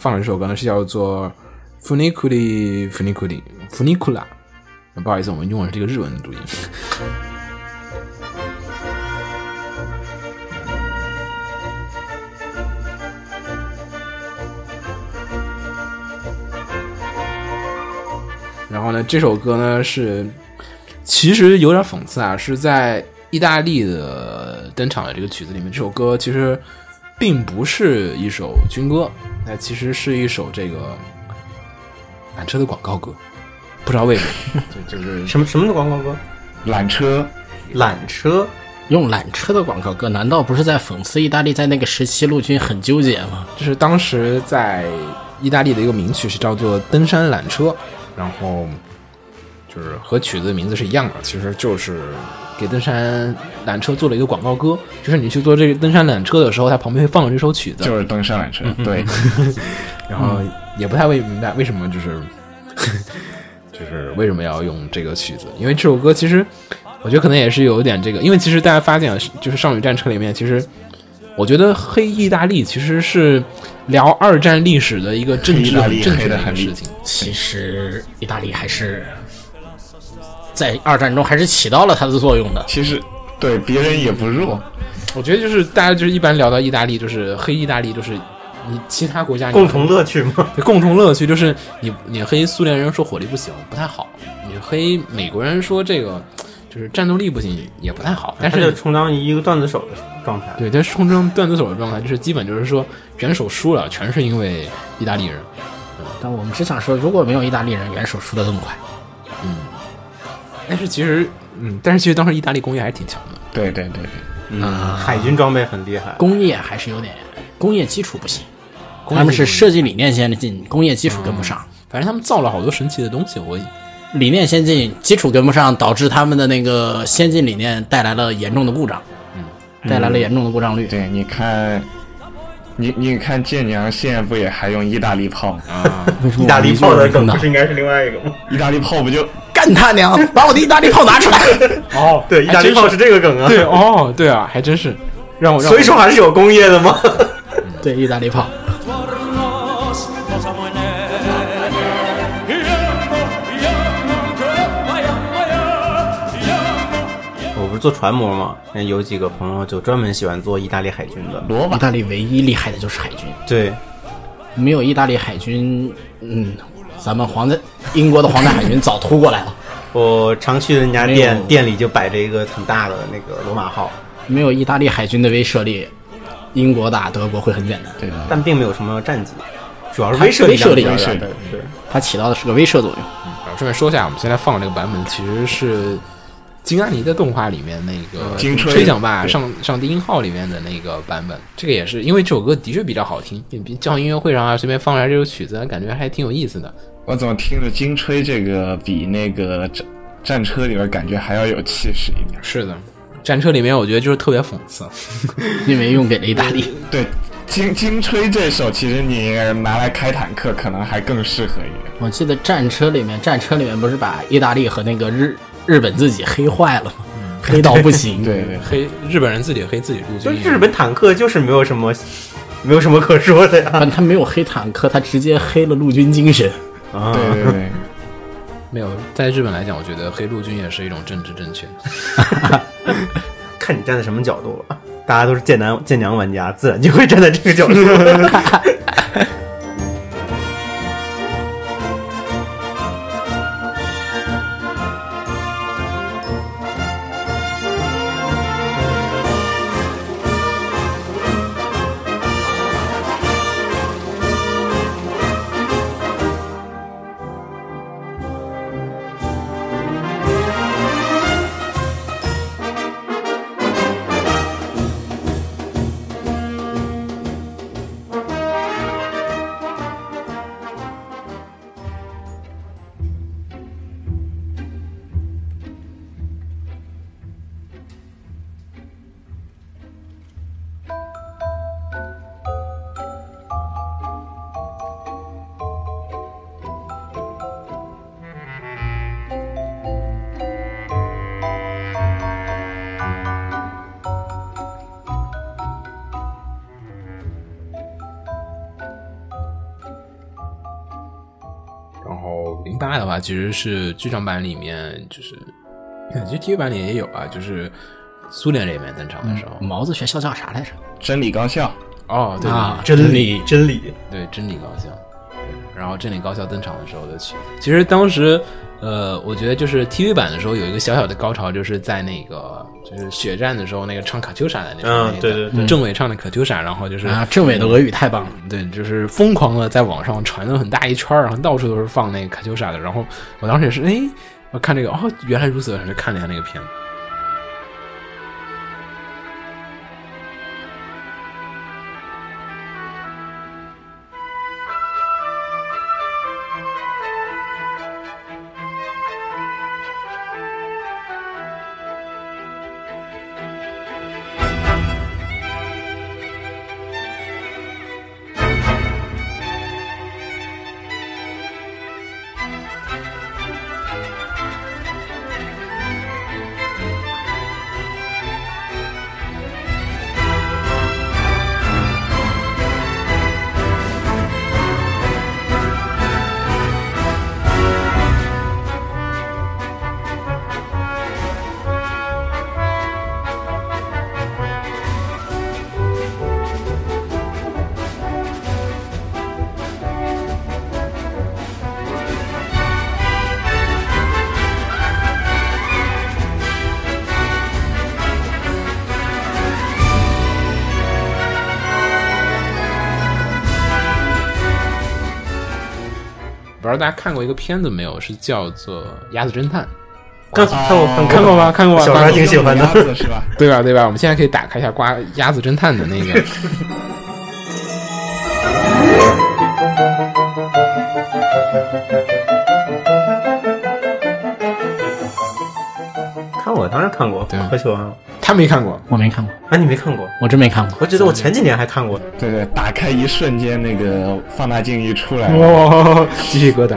放的这首歌呢是叫做《Funiculi Funiculi Funicula》，不好意思，我们用的是这个日文的读音。然后呢，这首歌呢是其实有点讽刺啊，是在意大利的登场的这个曲子里面，这首歌其实并不是一首军歌，那其实是一首这个缆车的广告歌，不知道为什么，就就是 什么什么的广告歌？缆车，缆车用缆车的广告歌，难道不是在讽刺意大利在那个时期陆军很纠结吗？就是当时在意大利的一个名曲是叫做《登山缆车》，然后就是和曲子的名字是一样的，其实就是给登山缆车做了一个广告歌。就是你去坐这个登山缆车的时候，它旁边会放着这首曲子，就是登山缆车，对，然后也不太会明白为什么就是 就是为什么要用这个曲子，因为这首歌其实我觉得可能也是有一点这个，因为其实大家发现啊，就是《少女战车》里面，其实我觉得黑意大利其实是聊二战历史的一个政治很正确的很一个事情。其实意大利还是在二战中还是起到了它的作用的。其实对别人也不弱，我觉得就是大家就是一般聊到意大利，就是黑意大利，就是你其他国家你共同乐趣嘛。共同乐趣就是你你黑苏联人说火力不行不太好，你黑美国人说这个就是战斗力不行也不太好，但是充当一个段子手的状态。对，但是充当段子手的状态，就是基本就是说元首输了，全是因为意大利人。但我们只想说，如果没有意大利人，元首输得更快。但是其实，嗯，但是其实当时意大利工业还是挺强的。对对对对，嗯，啊海军装备很厉害。工业还是有点工业基础不行，他们是设计理念先进，工业基础跟不上。反正他们造了好多神奇的东西，我理念先进，基础跟不上，导致他们的那个先进理念带来了严重的故障，嗯，带来了严重的故障率。对，你看，你你看舰娘现在不也还用意大利炮吗？意大利炮的梗呢不？是应该是另外一个吗？意大利炮不就干他娘！把我的意大利炮拿出来！哦，对，意大利炮是这个梗啊。对，哦，对啊，还真是让我让我所以说还是有工业的嘛。对，意大利炮。我不是做船模嘛，那有几个朋友就专门喜欢做意大利海军的。罗马？意大利唯一厉害的就是海军，对，没有意大利海军，嗯，咱们皇家英国的皇家海军早突过来了。我常去的那家店，店里就摆着一个很大的那个罗马号，没有意大利海军的威慑力，英国打德国会很简单。对的，但并没有什么战绩，主要是它威慑力威慑力量比较威慑力大的对，它起到的是个威慑作用。然后顺便说一下，我们现在放的这个版本其实是金安妮的动画里面那个吹吹响吧上上低音号里面的那个版本。这个也是因为这首歌的确比较好听，比叫音乐会上啊随便放出来这首曲子，感觉还挺有意思的。我怎么听着金吹这个比那个 战战车里边感觉还要有气势一点？是的，战车里面我觉得就是特别讽刺。因为用给了意大利。对，金金吹这首其实你拿来开坦克可能还更适合一点。我记得战车里面，战车里面不是把意大利和那个日日本自己黑坏了吗？黑到不行。对对，黑日本人自己黑自己陆军，就日本坦克就是没有什么，没有什么可说的呀。但他没有黑坦克，他直接黑了陆军精神。啊，对对对，没有在日本来讲，我觉得黑陆军也是一种政治正确。看你站在什么角度了。大家都是剑南剑娘玩家，自然就会站在这个角度。的话，其实是剧场版里面就是，其实 TV 版里也有啊，就是苏联这边登场的时候。毛子学校叫啥来着？真理高校，哦，对啊，真理理，真理，对，真理高校。对，然后真理高校登场的时候的曲，其实当时，呃，我觉得就是 TV 版的时候有一个小小的高潮，就是在那个就是血战的时候，那个唱卡秋莎的那个，嗯那个对对对政委唱的卡秋莎，然后就是啊，政委的俄语太棒了。对，就是疯狂的在网上传了很大一圈儿，然后到处都是放那个卡秋莎的。然后我当时也是，哎，我看这个，哦，原来如此，然后就看了一下那个片子。道大家看过一个片子没有，是叫做《鸭子侦探》，看看过看看过吗？看过吗？小时候还挺喜欢的是吧？对吧？对吧？我们现在可以打开一下《瓜鸭子侦探》的那个。看过，当然看过，对可喜欢了。他没看过，我没看过，啊，你没看过？我真没看过。我记得我前几年还看过。对对，打开一瞬间，那个放大镜一出来，哇，鸡皮疙瘩。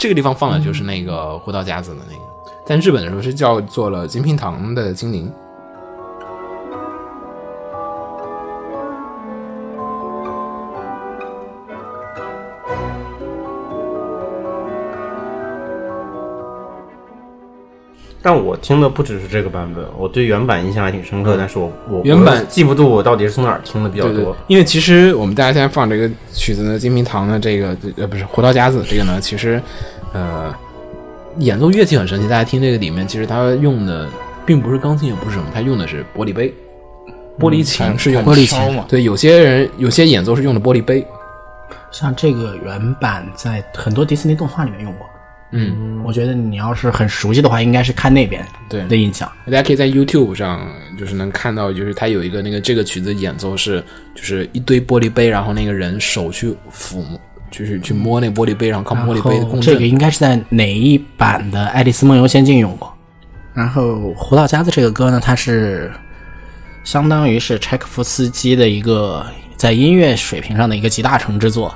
这个地方放的就是那个胡桃夹子的那个，在日本的时候是叫做了金平堂的精灵。但我听的不只是这个版本，我对原版印象还挺深刻，但是我我原版我记不住我到底是从哪儿听的比较对对多。，因为其实我们大家现在放这个曲子呢，金平堂的这个呃不是胡桃夹子这个呢，其实呃演奏乐器很神奇，大家听这个里面其实它用的并不是钢琴，也不是什么，它用的是玻璃杯，玻璃琴是用玻璃琴嘛，对，有些人有些演奏是用的玻璃杯，像这个原版在很多迪士尼动画里面用过。嗯，我觉得你要是很熟悉的话，应该是看那边对的印象。大家可以在 YouTube 上就是能看到，就是它有一个那个这个曲子演奏是就是一堆玻璃杯，然后那个人手去抚摸，就是去摸那玻璃杯，然后靠玻璃杯的共振。这个应该是在哪一版的《爱丽丝梦游仙境》用过。然后《胡桃夹子》这个歌呢，它是相当于是柴可夫斯基的一个在音乐水平上的一个集大成之作。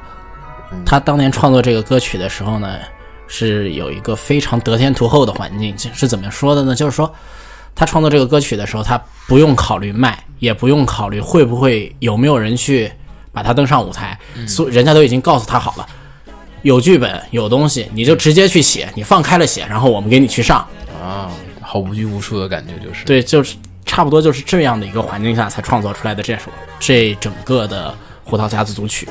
他当年创作这个歌曲的时候呢，是有一个非常得天独厚的环境。是怎么说的呢？就是说，他创作这个歌曲的时候，他不用考虑卖，也不用考虑会不会有没有人去把他登上舞台，所、人家都已经告诉他好了。有剧本有东西，你就直接去写，你放开了写，然后我们给你去上。啊，好无拘无束的感觉，就是对，就是差不多就是这样的一个环境下才创作出来的这首这整个的《胡桃夹子》组曲。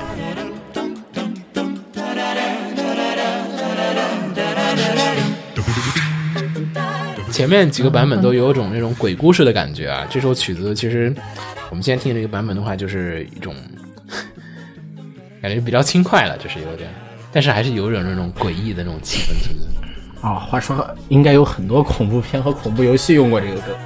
前面几个版本都有种那种鬼故事的感觉啊。这首曲子其实我们现在听这个版本的话，就是一种感觉比较轻快了，就是有点，但是还是有点那种诡异的那种气氛存在。哦，话说应该有很多恐怖片和恐怖游戏用过这个歌。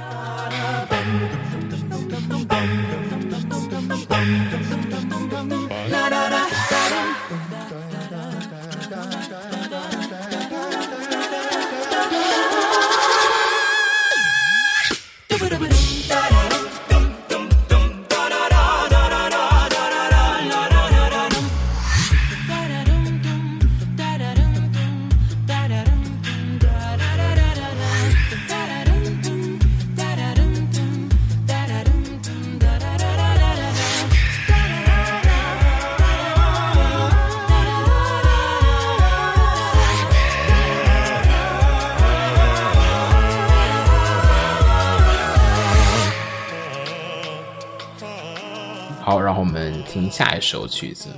听下一首曲子，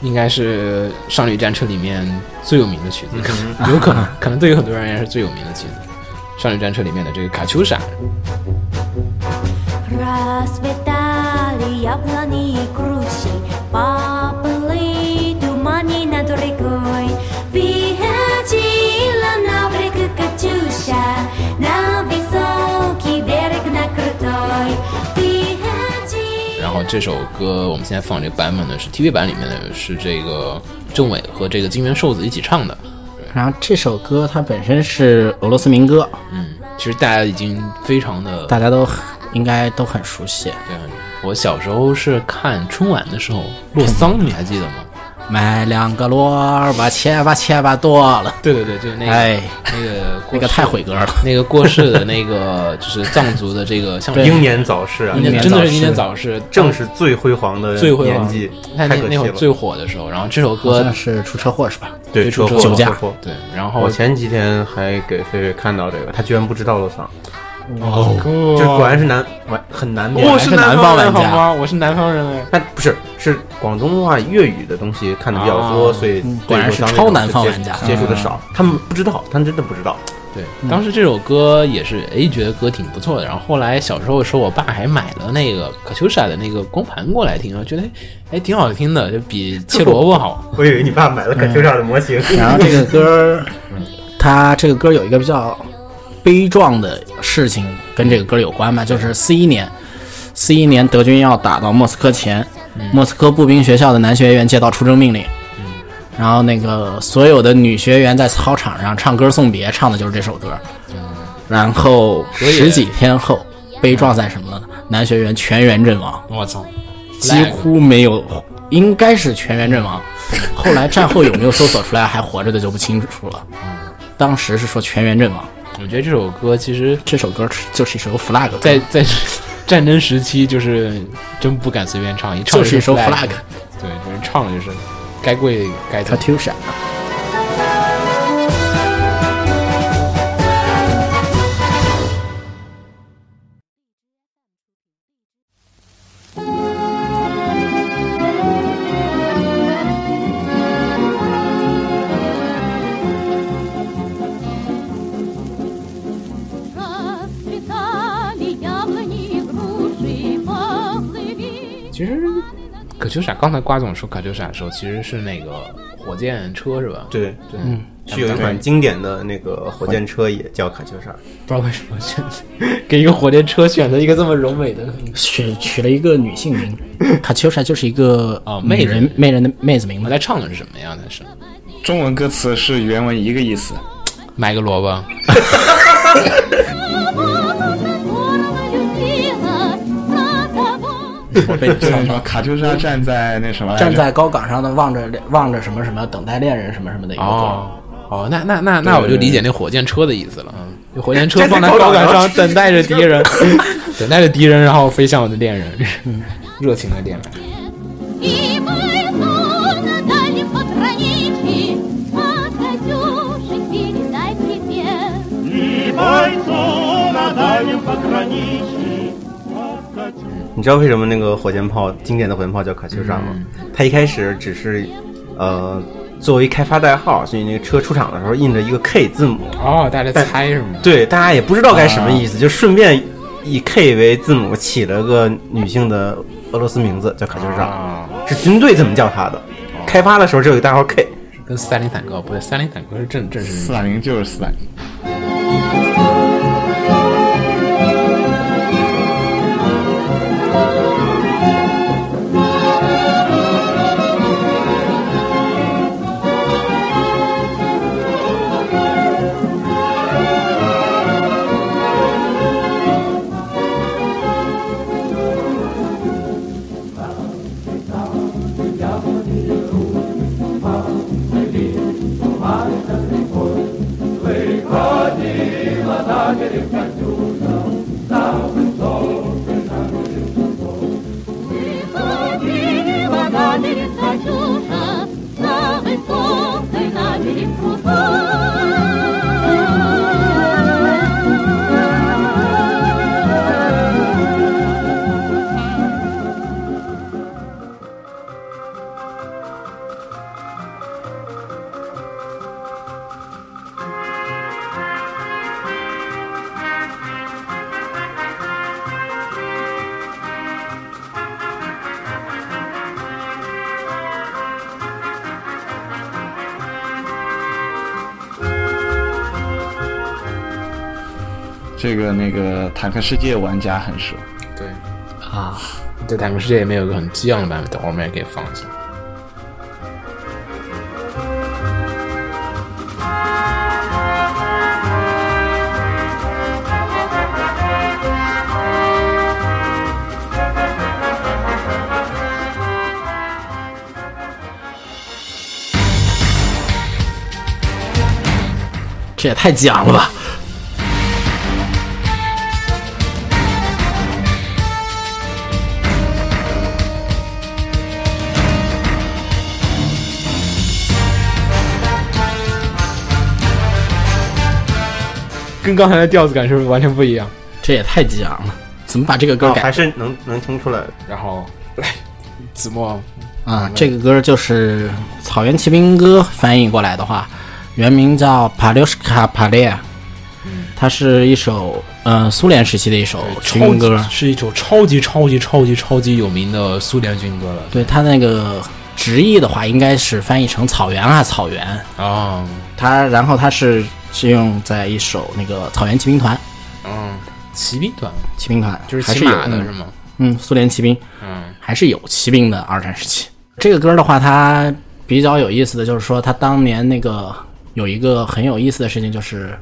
应该是《少女战车》里面最有名的曲子，有可能，可能对于很多人而言是最有名的曲子，《少女战车》里面的这个卡秋莎。这首歌我们现在放这个版本呢是 TV 版里面的是这个政委和这个金元寿子一起唱的。然后这首歌它本身是俄罗斯民歌，嗯，其实大家已经非常的大家都应该都很熟悉。对，我小时候是看春晚的时候，洛桑，你还记得吗？买两个萝卜，切吧切吧剁了。对对对，就是那个、哎，那个那个太毁歌了。那个过世的那个就是藏族的这个像英年早逝啊，英年真的是英年早逝，正是最辉煌的最辉煌年纪。那那会儿最火的时候，然后这首歌是出车祸是吧？对出车祸酒驾对，然后我前几天还给菲菲看到这个，他居然不知道了桑，哦，这果然是南玩很难免。我是南方玩家好吗？我是南方人哎。他不是是广东话粤语的东西看的比较多，啊所以嗯果然是超南方接玩家接触的少，他们不知道，他们真的不知道。对，当时这首歌也是，哎，觉得歌挺不错的。然后后来小时候的时候，我爸还买了那个可秋莎的那个光盘过来听，我觉得哎挺好听的，就比切萝卜好。我以为你爸买了可秋莎的模型，然后这个歌儿，它这个歌有一个比较悲壮的事情跟这个歌有关吧，就是四一年，四一年德军要打到莫斯科前，莫斯科步兵学校的男学员接到出征命令，然后那个所有的女学员在操场上唱歌送别，唱的就是这首歌。然后十几天后，悲壮在什么呢？男学员全员阵亡，我操，几乎没有，应该是全员阵亡。后来战后有没有搜索出来还活着的就不清楚了。当时是说全员阵亡。我觉得这首歌其实这首歌就是一首 flag，在在 战争时期就是真不敢随便唱，一唱就是一首 flag。对，就是唱了就是该跪该疼。Katusha。可秋莎刚才瓜总说卡秋莎的时候，其实是那个火箭车是吧？对对，嗯是有一款经典的那个火箭车也叫卡秋莎，不知道为什么选给一个火箭车选择一个这么柔美的。取取了一个女性名，Katusha 就是一个哦妹人美人的妹子名嘛我在。唱的是什么呀？那是中文歌词是原文一个意思。买个萝卜。我 被什么卡秋莎站在那什么站在高岗上的望着望着什么什么等待恋人什么什么的一个歌。哦哦，那那那那我就理解那火箭车的意思了。嗯，就火箭车放在高岗上等待着敌人，等待着敌人，然后飞向我的恋人，热情的恋人。你知道为什么那个火箭炮经典的火箭炮叫卡秋莎吗？它一开始只是呃作为开发代号，所以那个车出厂的时候印着一个 K 字母，哦，大家在猜是吗？对，大家也不知道该什么意思，就顺便以 K 为字母起了个女性的俄罗斯名字叫卡秋莎，啊，是军队这么叫它的。开发的时候只有一个代号 K，跟斯大林坦克不对，斯大林坦克是正正式斯大林就是斯大林。坦克世界玩家很熟。对。啊。在坦克世界里面有个很激昂的版本等会儿我们也可以放一下。这也太假了吧。跟刚才的调子感是不是完全不一样？这也太激昂了，怎么把这个歌哦，改还是能能听出来。然后来，子墨啊？这个歌就是《草原骑兵歌》，翻译过来的话，原名叫《帕留什卡帕列》，它是一首呃苏联时期的一首军歌。是一首超级超级超级超级有名的苏联军歌了对它那个直译的话，应该是翻译成“草原啊草原啊，”。它然后它是是用在一首那个草原骑兵团，嗯，骑兵团骑兵团就是骑还是有的是吗？嗯，苏联骑兵嗯还是有骑兵的二战时期。这个歌的话，它比较有意思的就是说，它当年那个有一个很有意思的事情，就是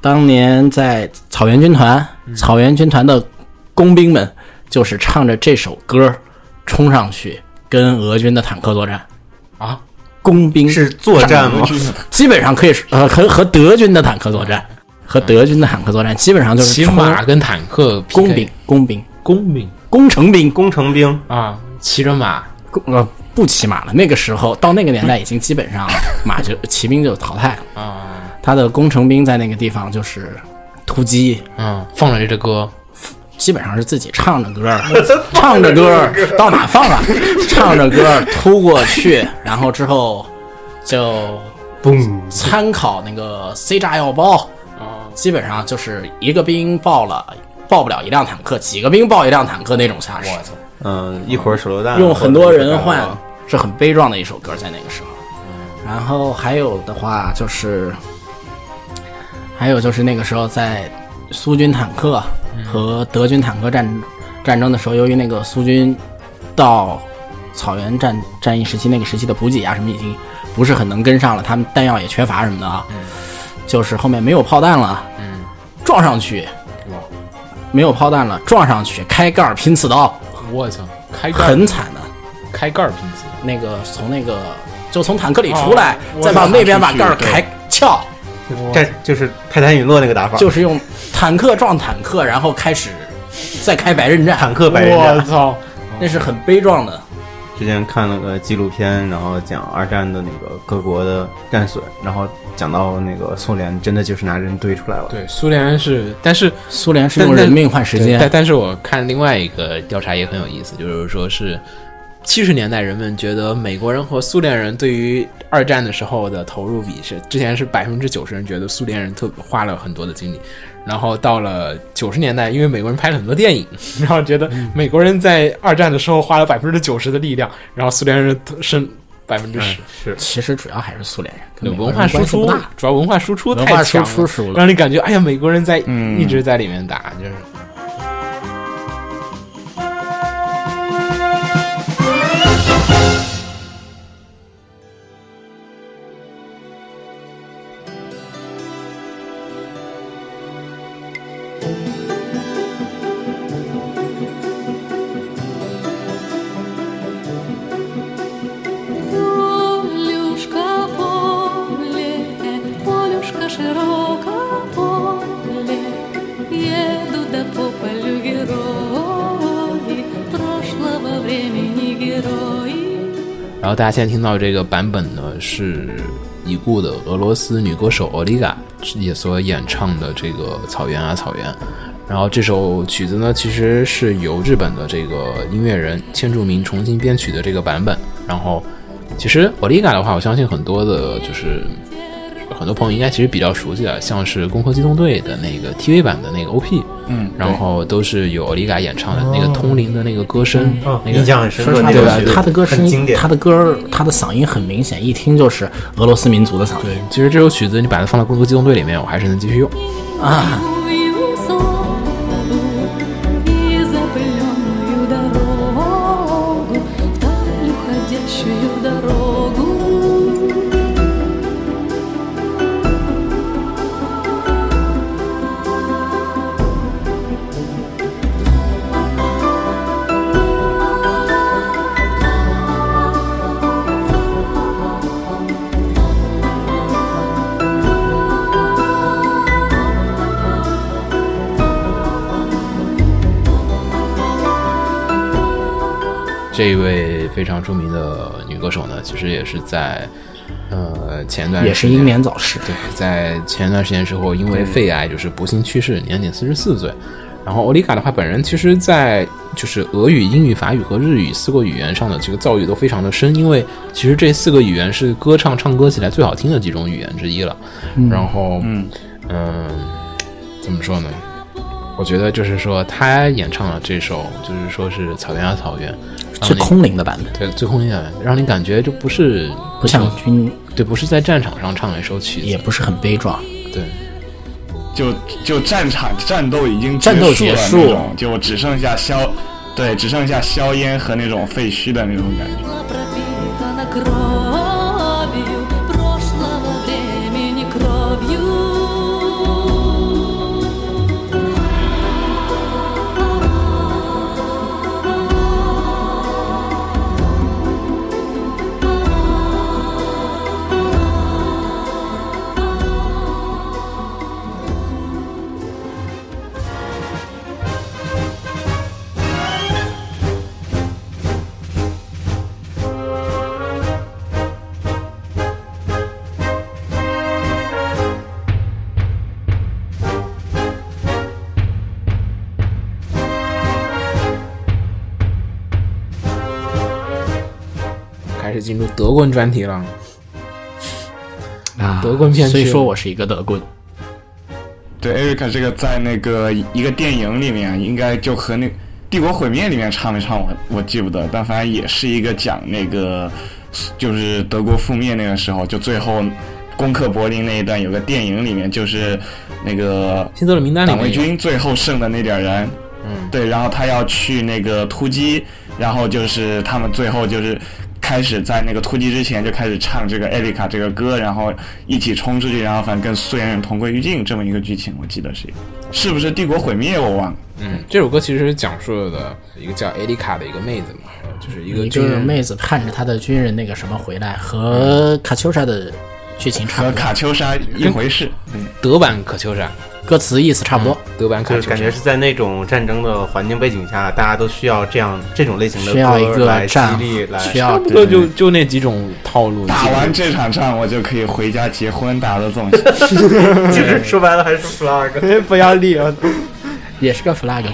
当年在草原军团，草原军团的工兵们就是唱着这首歌冲上去跟俄军的坦克作战。啊，工兵是作战吗？基本上可以说，呃，和和德军的坦克作战，和德军的坦克作战，基本上就是骑马跟坦克工兵、工兵、工兵。工程兵、工程兵。啊，骑着马。呃不骑马了。那个时候到那个年代，已经基本上马就骑兵就淘汰了。啊，他的工程兵在那个地方就是突击，嗯，放了这歌，基本上是自己唱着歌儿，唱着歌儿到哪放啊？唱着歌儿突过去，然后之后就嘣，参考那个 C 炸药包，啊，基本上就是一个兵爆了，爆不了一辆坦克，几个兵爆一辆坦克那种下士，嗯，一会儿手榴弹，用很多人换是很悲壮的一首歌，在那个时候。然后还有的话就是，还有就是那个时候在苏军坦克和德军坦克战战争的时候，由于那个苏军到草原战战役时期那个时期的补给啊什么已经不是很能跟上了，他们弹药也缺乏什么的啊，就是后面没有炮弹了，嗯，撞上去，哇，没有炮弹了，撞上去开盖儿拼刺刀，我操，开盖很惨的。开盖儿拼刺，那个从那个就从坦克里出来，哦再往那边把盖儿开撬，这就是泰坦陨落那个打法，就是用坦克撞坦克，然后开始再开白刃战，坦克白刃战我。操，那是很悲壮的。之前看了个纪录片，然后讲二战的那个各国的战损，然后讲到那个苏联真的就是拿人堆出来了。对，苏联是，但是苏联是用人命换时间但间，但是我看另外一个调查也很有意思，就是说是七十年代人们觉得美国人和苏联人对于二战的时候的投入比是，之前是百分之九十人觉得苏联人特花了很多的精力，然后到了九十年代，因为美国人拍了很多电影，然后觉得美国人在二战的时候花了百分之九十的力量，然后苏联人剩百分之十。是其实主要还是苏联人，文化输出大。，主要文化输出太强了，输出让你感觉哎呀，美国人在、嗯一直在里面打，就是。大家现在听到这个版本呢，是已故的俄罗斯女歌手奥利嘎也所演唱的这个《草原啊草原》。然后这首曲子呢，其实是由日本的这个音乐人千住明重新编曲的这个版本。然后，其实奥利嘎的话，我相信很多的就是很多朋友应该其实比较熟悉的，像是《攻壳机动队》的那个 TV 版的那个 OP，嗯，然后都是由奥利嘎演唱的那个通灵的那个歌声，哦，那个印象很深刻。说实话，那个曲子他的歌声很经，典他。的歌，他的嗓音很明显，一听就是俄罗斯民族的嗓音对，其实这首曲子你把它放到《攻壳机动队》里面，我还是能继续用。啊。这一位非常著名的女歌手呢，其实也是在呃前段也是英年早逝。对，在前段时间之后，因为肺癌就是不幸去世，年仅四十四岁。然后欧丽卡的话，本人其实，在就是俄语、英语、法语和日语四个语言上的这个造诣都非常的深，因为其实这四个语言是歌唱唱歌起来最好听的几种语言之一了。然后，嗯嗯，怎么说呢？我觉得就是说，他演唱了这首，就是说是《草原啊草原》，最空灵的版本，对最空灵的版本，让你感觉就不是不像军，对，不是在战场上唱的一首曲子，也不是很悲壮。对。就就战场战斗已经战斗结结束了，就只剩下硝，对，只剩下硝烟和那种废墟的那种感觉。始进入德棍专题了。啊，德棍片区。虽说我是一个德棍，对，艾瑞克这个在那个一个电影里面，应该就和那《帝国毁灭》里面唱没唱我我记不得，但反正也是一个讲那个就是德国覆灭那个时候，就最后攻克柏林那一段，有个电影里面就是那个辛德勒名单里党卫军最后剩的那点人，嗯，对，然后他要去那个突击，然后就是他们最后就是开始在那个突击之前就开始唱这个艾丽卡这个歌，然后一起冲出去，然后反正跟苏联人同归于尽这么一个剧情，我记得是，是不是帝国毁灭我忘了。嗯，这首歌其实讲述的一个叫艾丽卡的一个妹子嘛，就是一个一军人妹子盼着她的军人那个什么回来，和卡秋莎的剧情差不多，和卡秋莎一回事，嗯，德版卡秋莎，歌词意思差不多。德班卡，就是感觉是在那种战争的环境背景下，大家都需要这样这种类型的需要一个歌来激励，来需要差不多就就那几种套路。打完这场仗我就可以回家结婚，大家都这么想。就是说白了还是 flag。不要理啊！也是个 flag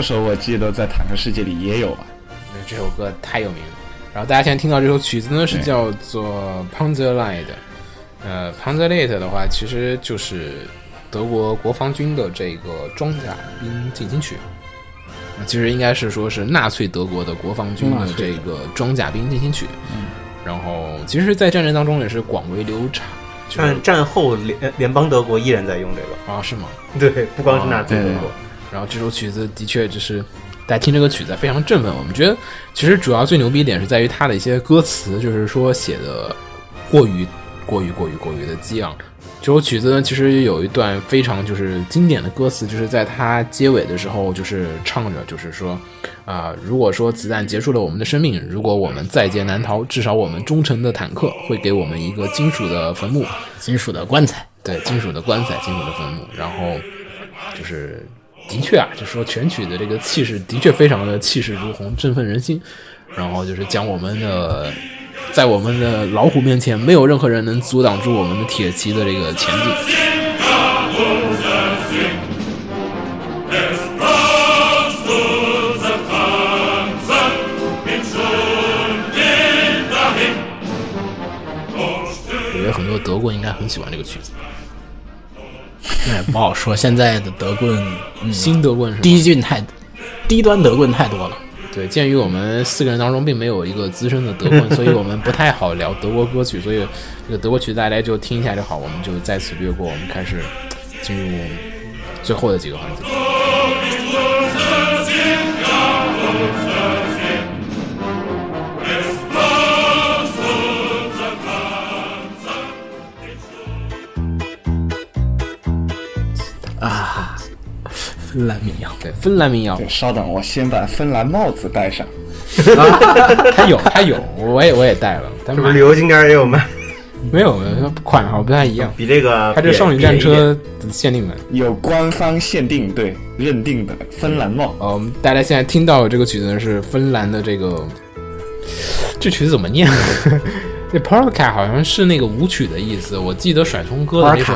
歌。这首我记得在《坦克世界》里也有啊。这首歌太有名了。然后大家现在听到这首曲子呢，是叫做《Panzerlied》。呃，《Panzerlied》的话，其实就是德国国防军的这个装甲兵进行曲。那其实应该是说是纳粹德国的国防军的这个装甲兵进行曲。然后，其实，在战争当中也是广为流传。就是战战后联联邦德国依然在用这个，啊，是吗？对，不光是纳粹德对国，然后这首曲子的确就是大家听这个曲子非常振奋。我们觉得其实主要最牛逼一点是在于它的一些歌词，就是说写的过于过于过于过于的激昂。这首曲子呢，其实有一段非常就是经典的歌词，就是在它结尾的时候，就是唱着，就是说啊、如果说子弹结束了我们的生命，如果我们在劫难逃，至少我们忠诚的坦克会给我们一个金属的坟墓。金属的棺材，对，金属的棺材，金属的坟墓，然后就是的确啊，就说全曲的这个气势的确非常的气势如虹，振奋人心。然后就是讲我们的，在我们的老虎面前，没有任何人能阻挡住我们的铁骑的这个前进。我觉得很多德国应该很喜欢这个曲子。哎，不好说。现在的德棍，嗯，新德棍是低俊太低端德棍太多了。对，鉴于我们四个人当中并没有一个资深的德棍，所以我们不太好聊德国歌曲，所以这个德国曲大家就听一下就好，我们就在此略过，我们开始进入最后的几个环节。芬兰民谣，对，芬兰民谣，对，稍等，我先把芬兰帽子戴上。他有，他有，我也我也戴了，但是不是旅游景点也有卖？没有款号不太一样，比这个它这少女战车限定版。有官方限定对认定的芬兰帽，呃，我们大家现在听到这个曲子是芬兰的这个，这曲子怎么念？这 polka 好像是那个舞曲的意思，我记得甩葱歌的那首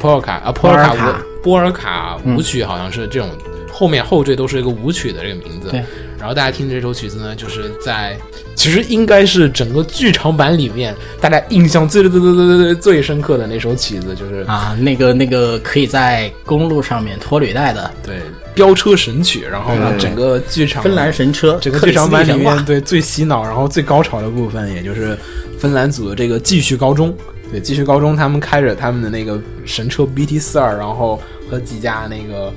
polka 啊 polka 舞波尔卡舞曲好像是这种，后面后缀都是一个舞曲的这个名字。对。然后大家听的这首曲子呢，就是在其实应该是整个剧场版里面大家印象最最最最最最最深刻的那首曲子，就是啊，那个那个可以在公路上面拖履带的对飙车神曲。然后呢，整个剧场芬兰神车，整个剧场版里面，对最洗脑，然后最高潮的部分，也就是芬兰组的这个继续高中。对，继续高中，他们开着他们的那个神车 BT 四二，然后和几架那个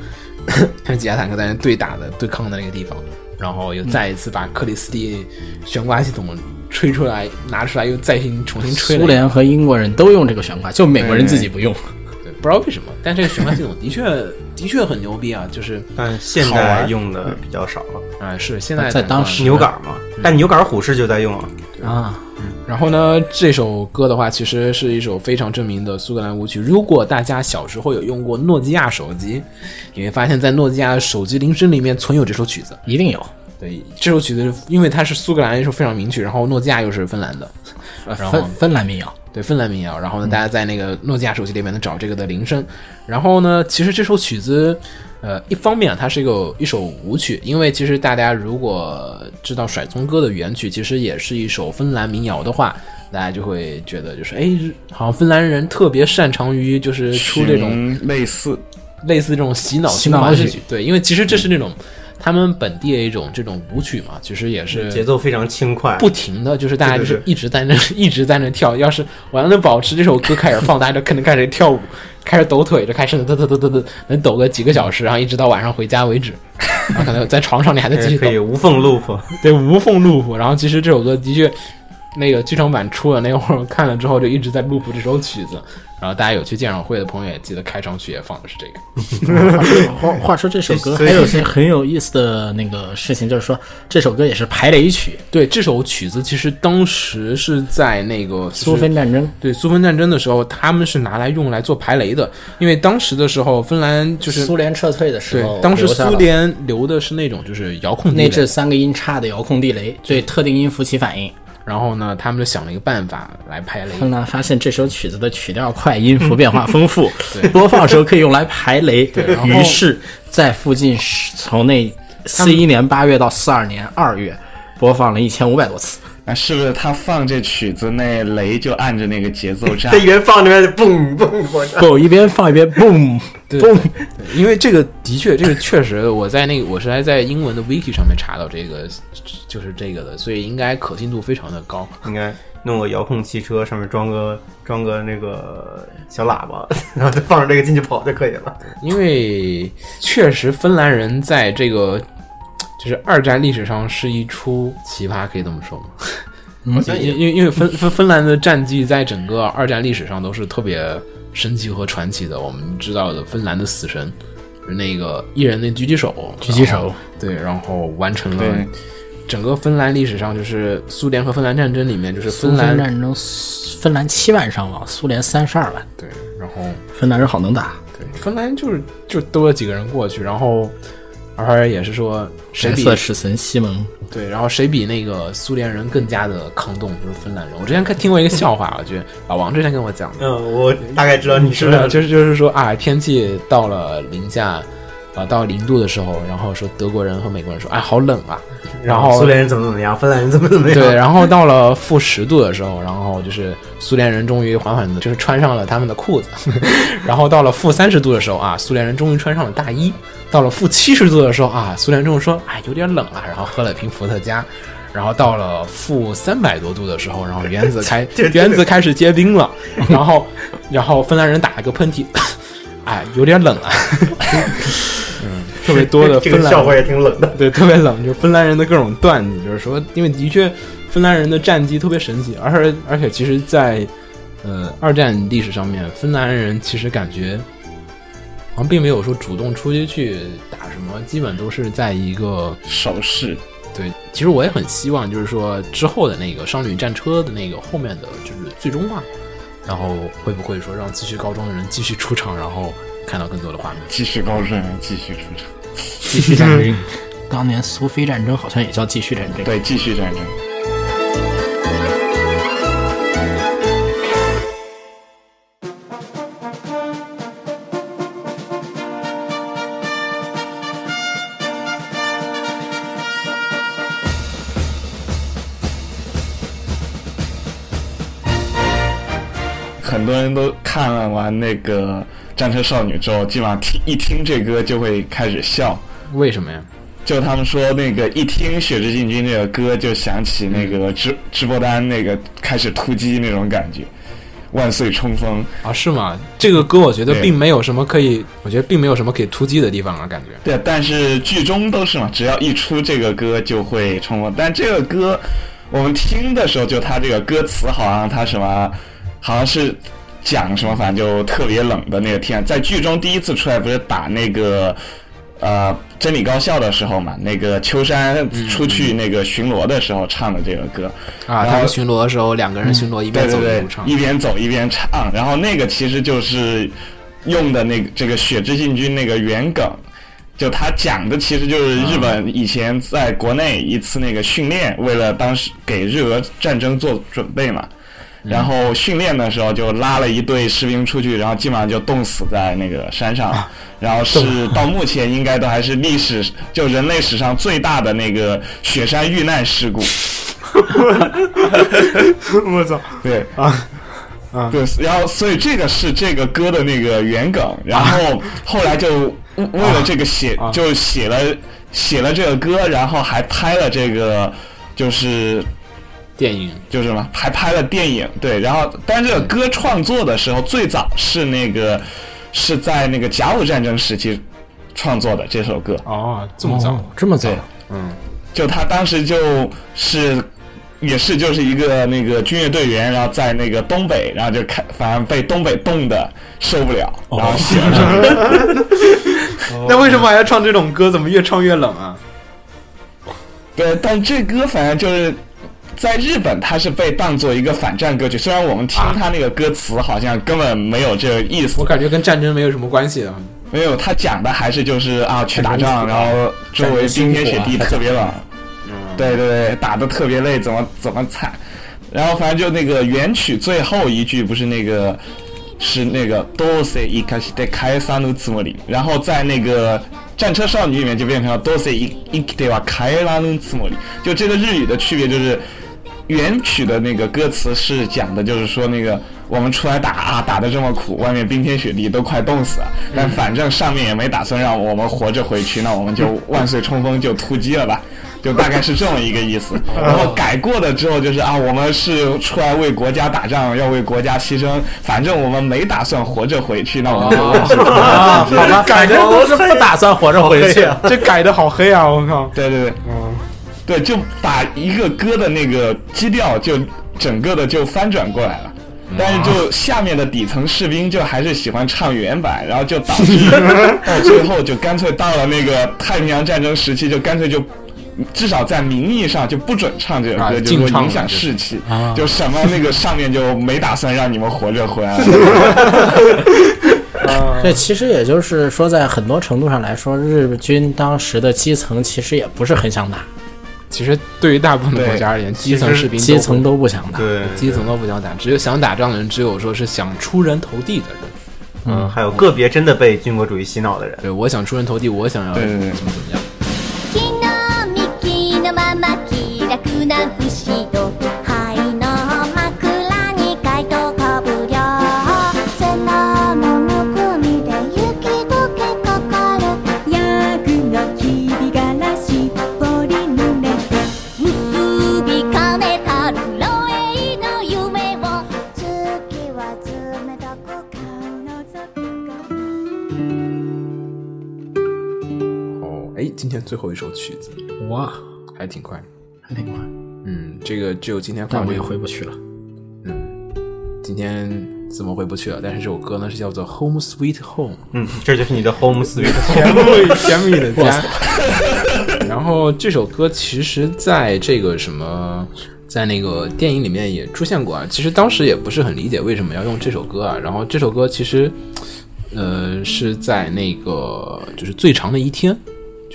和 几架坦克在那对打的对抗的那个地方，然后又再一次把克里斯蒂悬挂系统吹出来，拿出来，又再新重新吹苏联和英国人都用这个悬挂，就美国人自己不用。对，不知道为什么，但这个悬挂系统的确的确很牛逼啊！就是但现在用的比较少了，啊、是现在在当时牛杆嘛，但牛杆虎式就在用啊。啊，然后呢，这首歌的话，其实是一首非常著名的苏格兰舞曲。如果大家小时候有用过诺基亚手机，你会发现在诺基亚的手机铃声里面存有这首曲子。一定有。对，这首曲子因为它是苏格兰一首非常名曲，然后诺基亚又是芬兰的，然后芬芬兰民谣，对芬兰民谣。然后呢，大家在那个诺基亚手机里面能找这个的铃声。然后呢，其实这首曲子，呃，一方面啊它是一个一首舞曲，因为其实大家如果知道甩葱歌的原曲，其实也是一首芬兰民谣的话，大家就会觉得就是哎，好像芬兰人特别擅长于就是出这种类似。类似这种洗脑性的歌曲，对，因为其实这是那种他们本地的一种这种舞曲嘛，其实也是节奏非常轻快，不停的，就是大家就是一直在那 一直在那跳。要是我要能保持这首歌开始放，大家就可能开始跳舞，开始抖腿，就开始抖抖抖抖抖，能抖个几个小时，然后一直到晚上回家为止。然 后可能在床上你还在继续抖可以，无缝 loop。对，无缝 loop。然后其实这首歌的确，那个剧场版出了那会儿看了之后，就一直在 loop 这首曲子。然后大家有去鉴赏会的朋友也记得开场曲也放的是这个。话话说这首歌还有些很有意思的那个事情，就是说这首歌也是排雷曲，对，这首曲子其实当时是在那个苏芬战争。对苏芬战争的时候，他们是拿来用来做排雷的，因为当时的时候，芬兰就是苏联撤退的时候，，对当时苏联留的是那种就是遥控地雷内置三个音叉的遥控地雷，对特定音符起反应。然后呢，他们就想了一个办法来排雷。后来发现这首曲子的曲调快，音符变化丰富，播放时候可以用来排雷。然后于是，在附近从那四一年八月到四二年二月，播放了一千五百多次。那是不是他放这曲子，那雷就按着那个节奏炸他？一边放那边就嘣嘣嘣，不，一边放一边嘣对嘣。因为这个的确，这个确实，我在那个我是还在英文的 wiki 上面查到这个，就是这个的，所以应该可信度非常的高。应该弄个遥控汽车，上面装个装个那个小喇叭，然后再放着这个进去跑就可以了。因为确实芬兰人在这个就是二战历史上是一出奇葩，可以这么说吗？好像因因为因为芬芬芬兰的战绩在整个二战历史上都是特别神奇和传奇的。我们知道的芬兰的死神那个一人的狙击手，狙击手对，然后完成了整个芬兰历史上就是苏联和芬兰战争里面就是芬兰芬战争，芬兰七万伤亡，苏联三十二万。对，然后芬兰人好能打，对芬兰就是就多了几个人过去，然后而也是说谁白比色使神西蒙，对，然后谁比那个苏联人更加的抗冻，就是芬兰人。我之前看听过一个笑话，我觉得老王之前跟我讲的，嗯，我大概知道你说的就是就是说啊，天气到了零下啊到零度的时候，然后说德国人和美国人说，哎，好冷啊，然后苏联人怎么怎么样，芬兰人怎么怎么样。对，然后到了负十度的时候，然后就是苏联人终于缓缓的，就是穿上了他们的裤子。然后到了负三十度的时候啊，苏联人终于穿上了大衣。到了负七十度的时候啊，苏联人终于说，哎，有点冷了，然后喝了瓶伏特加。然后到了负三百多度的时候，然后原子开 原子开始结冰了，然后然后芬兰人打了个喷嚏，哎，有点冷啊。嗯，特别多的芬兰这个笑话也挺冷的。对，特别冷，就是芬兰人的各种段子，就是说，因为的确芬兰人的战绩特别神奇，而且而且其实在，呃二战历史上面，芬兰人其实感觉好像并没有说主动出击去打什么，基本都是在一个手势，对，其实我也很希望，就是说之后的那个商旅战车的那个后面的就是最终话，然后会不会说让继续高中的人继续出场，然后看到更多的画面。继续高中的人，继续出场，继续战争。当年苏菲战争好像也叫继续战争。对，继续战争。都看了完那个《战车少女》之后，基本上听一听这歌就会开始笑。为什么呀？就他们说那个一听《血之进军》这个歌，就想起那个直直播单那个开始突击那种感觉，万岁冲锋。啊，是吗？这个歌我觉得并没有什么可以，我觉得并没有什么可以突击的地方啊，感觉。对，但是剧中都是嘛，只要一出这个歌就会冲锋。但这个歌我们听的时候，就它这个歌词好像它什么，好像是讲什么，反正就特别冷的那个天。在剧中第一次出来不是打那个呃真理高校的时候嘛，那个秋山出去那个巡逻的时候唱的这个歌。啊，然后他们巡逻的时候，两个人巡逻一边走一路，唱。一边走一边唱，然后那个其实就是用的那个这个《血之进军》那个原梗，就他讲的其实就是日本以前在国内一次那个训练，为了当时给日俄战争做准备嘛。然后训练的时候就拉了一队士兵出去，然后基本上就冻死在那个山上，然后是到目前应该都还是历史就人类史上最大的那个雪山遇难事故。我操！对啊啊，对，然后所以这个是这个歌的那个原梗，然后后来就为为了这个写啊就写了写了这个歌，然后还拍了这个就是电影。就是什么，还拍了电影，对，然后但是这个歌创作的时候最早是那个是在那个甲午战争时期创作的这首歌，哦，这么早。哦，这么早，嗯，就他当时就是也是就是一个那个军乐队员，然后在那个东北，然后就开，反正被东北冻的受不了，然后写了。那为什么还要唱这种歌？怎么越唱越冷啊？对，但这歌反正就是在日本，它是被当做一个反战歌曲。虽然我们听它那个歌词好像根本没有这个意思我，感觉跟战争没有什么关系啊。没有，他讲的还是就是啊去打仗，战争苦然后周围冰天雪地特别冷，嗯对对对，打的特别累，怎么怎么惨。然后反正就那个原曲最后一句不是那个是那个どうせ生かして返さぬつもり，然后在那个战车少女里面就变成了どうせ生生きては帰らぬつもり，就这个日语的区别就是。 原曲的那个歌词是讲的，就是说那个我们出来打啊，打的这么苦，外面冰天雪地，都快冻死了。但反正上面也没打算让我们活着回去，那我们就万岁冲锋，就突击了吧，就大概是这么一个意思。然后改过了之后就是啊，我们是出来为国家打仗，要为国家牺牲，反正我们没打算活着回去，那我们就万岁冲锋。啊，好吧，改的都是不打算活着回去。这改的好黑啊！我靠，对对对，对，就把一个歌的那个基调就整个的就翻转过来了。但是就下面的底层士兵就还是喜欢唱原版，然后就导致 到最后就干脆到了那个太平洋战争时期，就干脆就至少在名义上就不准唱这首歌，啊就说影响士气啊，就什么那个上面就没打算让你们活着回来。这其实也就是说，在很多程度上来说，日军当时的基层其实也不是很想打，其实对于大部分的国家而言，基层士兵都基层都不想打。对，基层都不想打，只有想打仗的人，只有说是想出人头地的人。嗯，还有个别真的被军国主义洗脑的人。对，我想出人头地，我想要怎么怎么样。天最后一首曲子哇，还挺快。还挺快，嗯，这个只有今天放但我也回不去了。嗯今天怎么回不去了？但是这首歌呢是叫做《Home Sweet Home》，嗯，这就是你的 home sweet 甜 home。蜜甜蜜的家。然后这首歌其实在这个什么，在那个电影里面也出现过啊。其实当时也不是很理解为什么要用这首歌啊。然后这首歌其实，呃，是在那个就是最长的一天，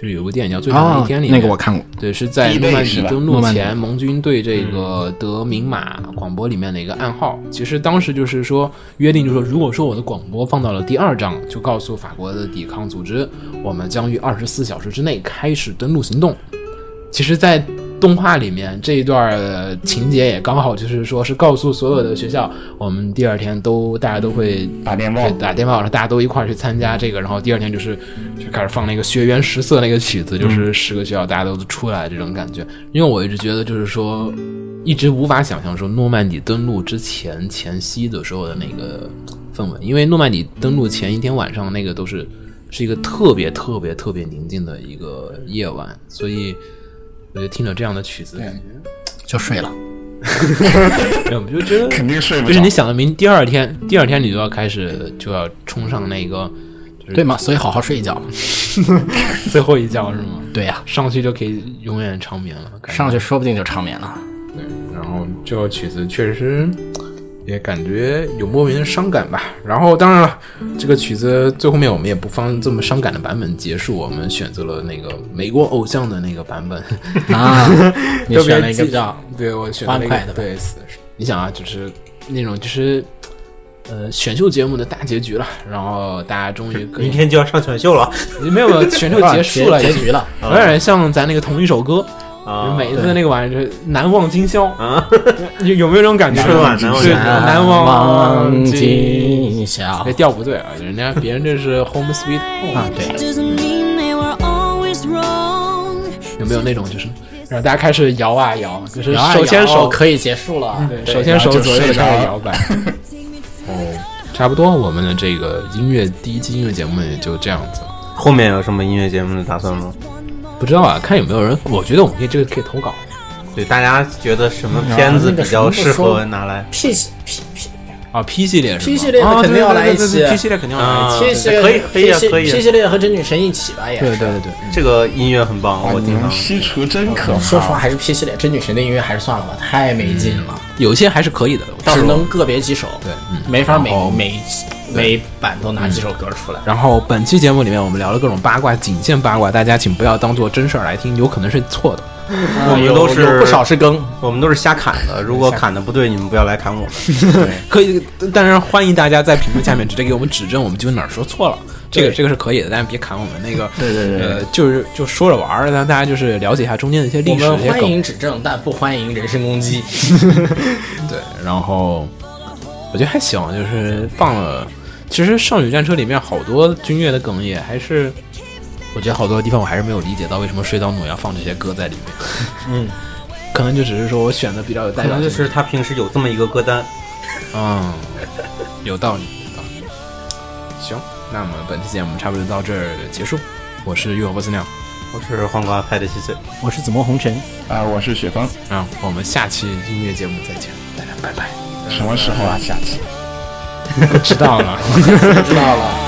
就是有个电影叫《最长的一天》里面，啊那个我看过。对，是在诺曼底登陆前，盟军对这个德明马广播里面的一个暗号。其实当时就是说约定，就是说，如果说我的广播放到了第二章，就告诉法国的抵抗组织，我们将于二十四小时之内开始登陆行动。其实，在动画里面这一段呃情节也刚好就是说是告诉所有的学校，我们第二天都大家都会打电报。对打电报，然后大家都一块儿去参加这个，然后第二天就是就开始放那个学园十色那个曲子，就是十个学校大家都出来这种感觉。因为我一直觉得就是说，一直无法想象说诺曼底登陆之前前夕的时候的那个氛围，因为诺曼底登陆前一天晚上那个都是是一个特别特别特别宁静的一个夜晚，所以我就听着这样的曲子，感觉就睡了。没有，我就觉得肯定睡不着。就是你想的明第二天，第二天你就要开始就要冲上那个，就是对吗？所以好好睡一觉。最后一觉是吗？对呀、上去就可以永远长眠了。上去说不定就长眠了。对，然后这首曲子确实也感觉有莫名的伤感吧。然后当然了，这个曲子最后面我们也不放这么伤感的版本结束，我们选择了那个美国偶像的那个版本。啊，你选了一个比较对我选了一个欢快的对，你想啊，就是那种就是。呃，选秀节目的大结局了，然后大家终于可以明天就要上选秀了没有没有选秀结束了，结结局了。有点像咱那个同一首歌，啊！每次那个玩意儿就是难忘今宵，啊，有有没有这种感觉？春晚难忘是今宵难忘忘今今宵这调不对啊，人家别人这是 Home Sweet Home，啊，对.有没有那种就是让大家开始摇啊摇，就是手牵手，可以结束了。对，手牵手左右摇摆。哦，差不多，我们的这个音乐第一期音乐节目也就这样子。后面有什么音乐节目的打算吗？不知道啊，看有没有人，我觉得我们可以这个可以投稿。对，大家觉得什么片子比较适合拿来？P 系 P P 啊，P 系列是吗 P 系列啊肯定要来一期 P 系列肯定要来一啊期。P 系列可以可以可以啊 P 系列和真女神一起吧，也是对对对对，这个音乐很棒，我经常。西厨真可怕。说实话，还是 P 系列真女神的音乐还是算了吧，太没劲了，有些还是可以的，只能个别几首，对嗯没法每然后每每版都拿几首歌出来。然后本期节目里面我们聊了各种八卦，仅限八卦，大家请不要当做真事儿来听，有可能是错的。我们都是有不少是更，我们都是瞎砍的，如果砍的不对，你们不要来砍我们。可以，当然欢迎大家在评论下面直接给我们指正，我们究竟哪儿说错了。这个这个是可以的，但是别砍我们那个。对对对呃，就是就说着玩儿，让大家就是了解一下中间的一些历史、们欢。迎指正，但不欢迎人身攻击。对，然后我觉得还行，就是放了。其实《少女战车》里面好多军乐的梗也还是，我觉得好多地方我还是没有理解到为什么水岛努要放这些歌在里面。嗯，可能就只是说我选的比较有代可表性，能就是他平时有这么一个歌单。嗯，有道理，有道理。行，那么本期节目差不多就到这儿结束。我是玉火波斯鸟，我是黄瓜派的七岁。我是紫陌红尘。啊，我是雪峰，啊，我们下期音乐节目再见，大家拜拜。什么时候啊？下期。不 知道了。知道了。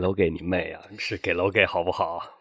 楼给你妹啊！是给楼给好不好？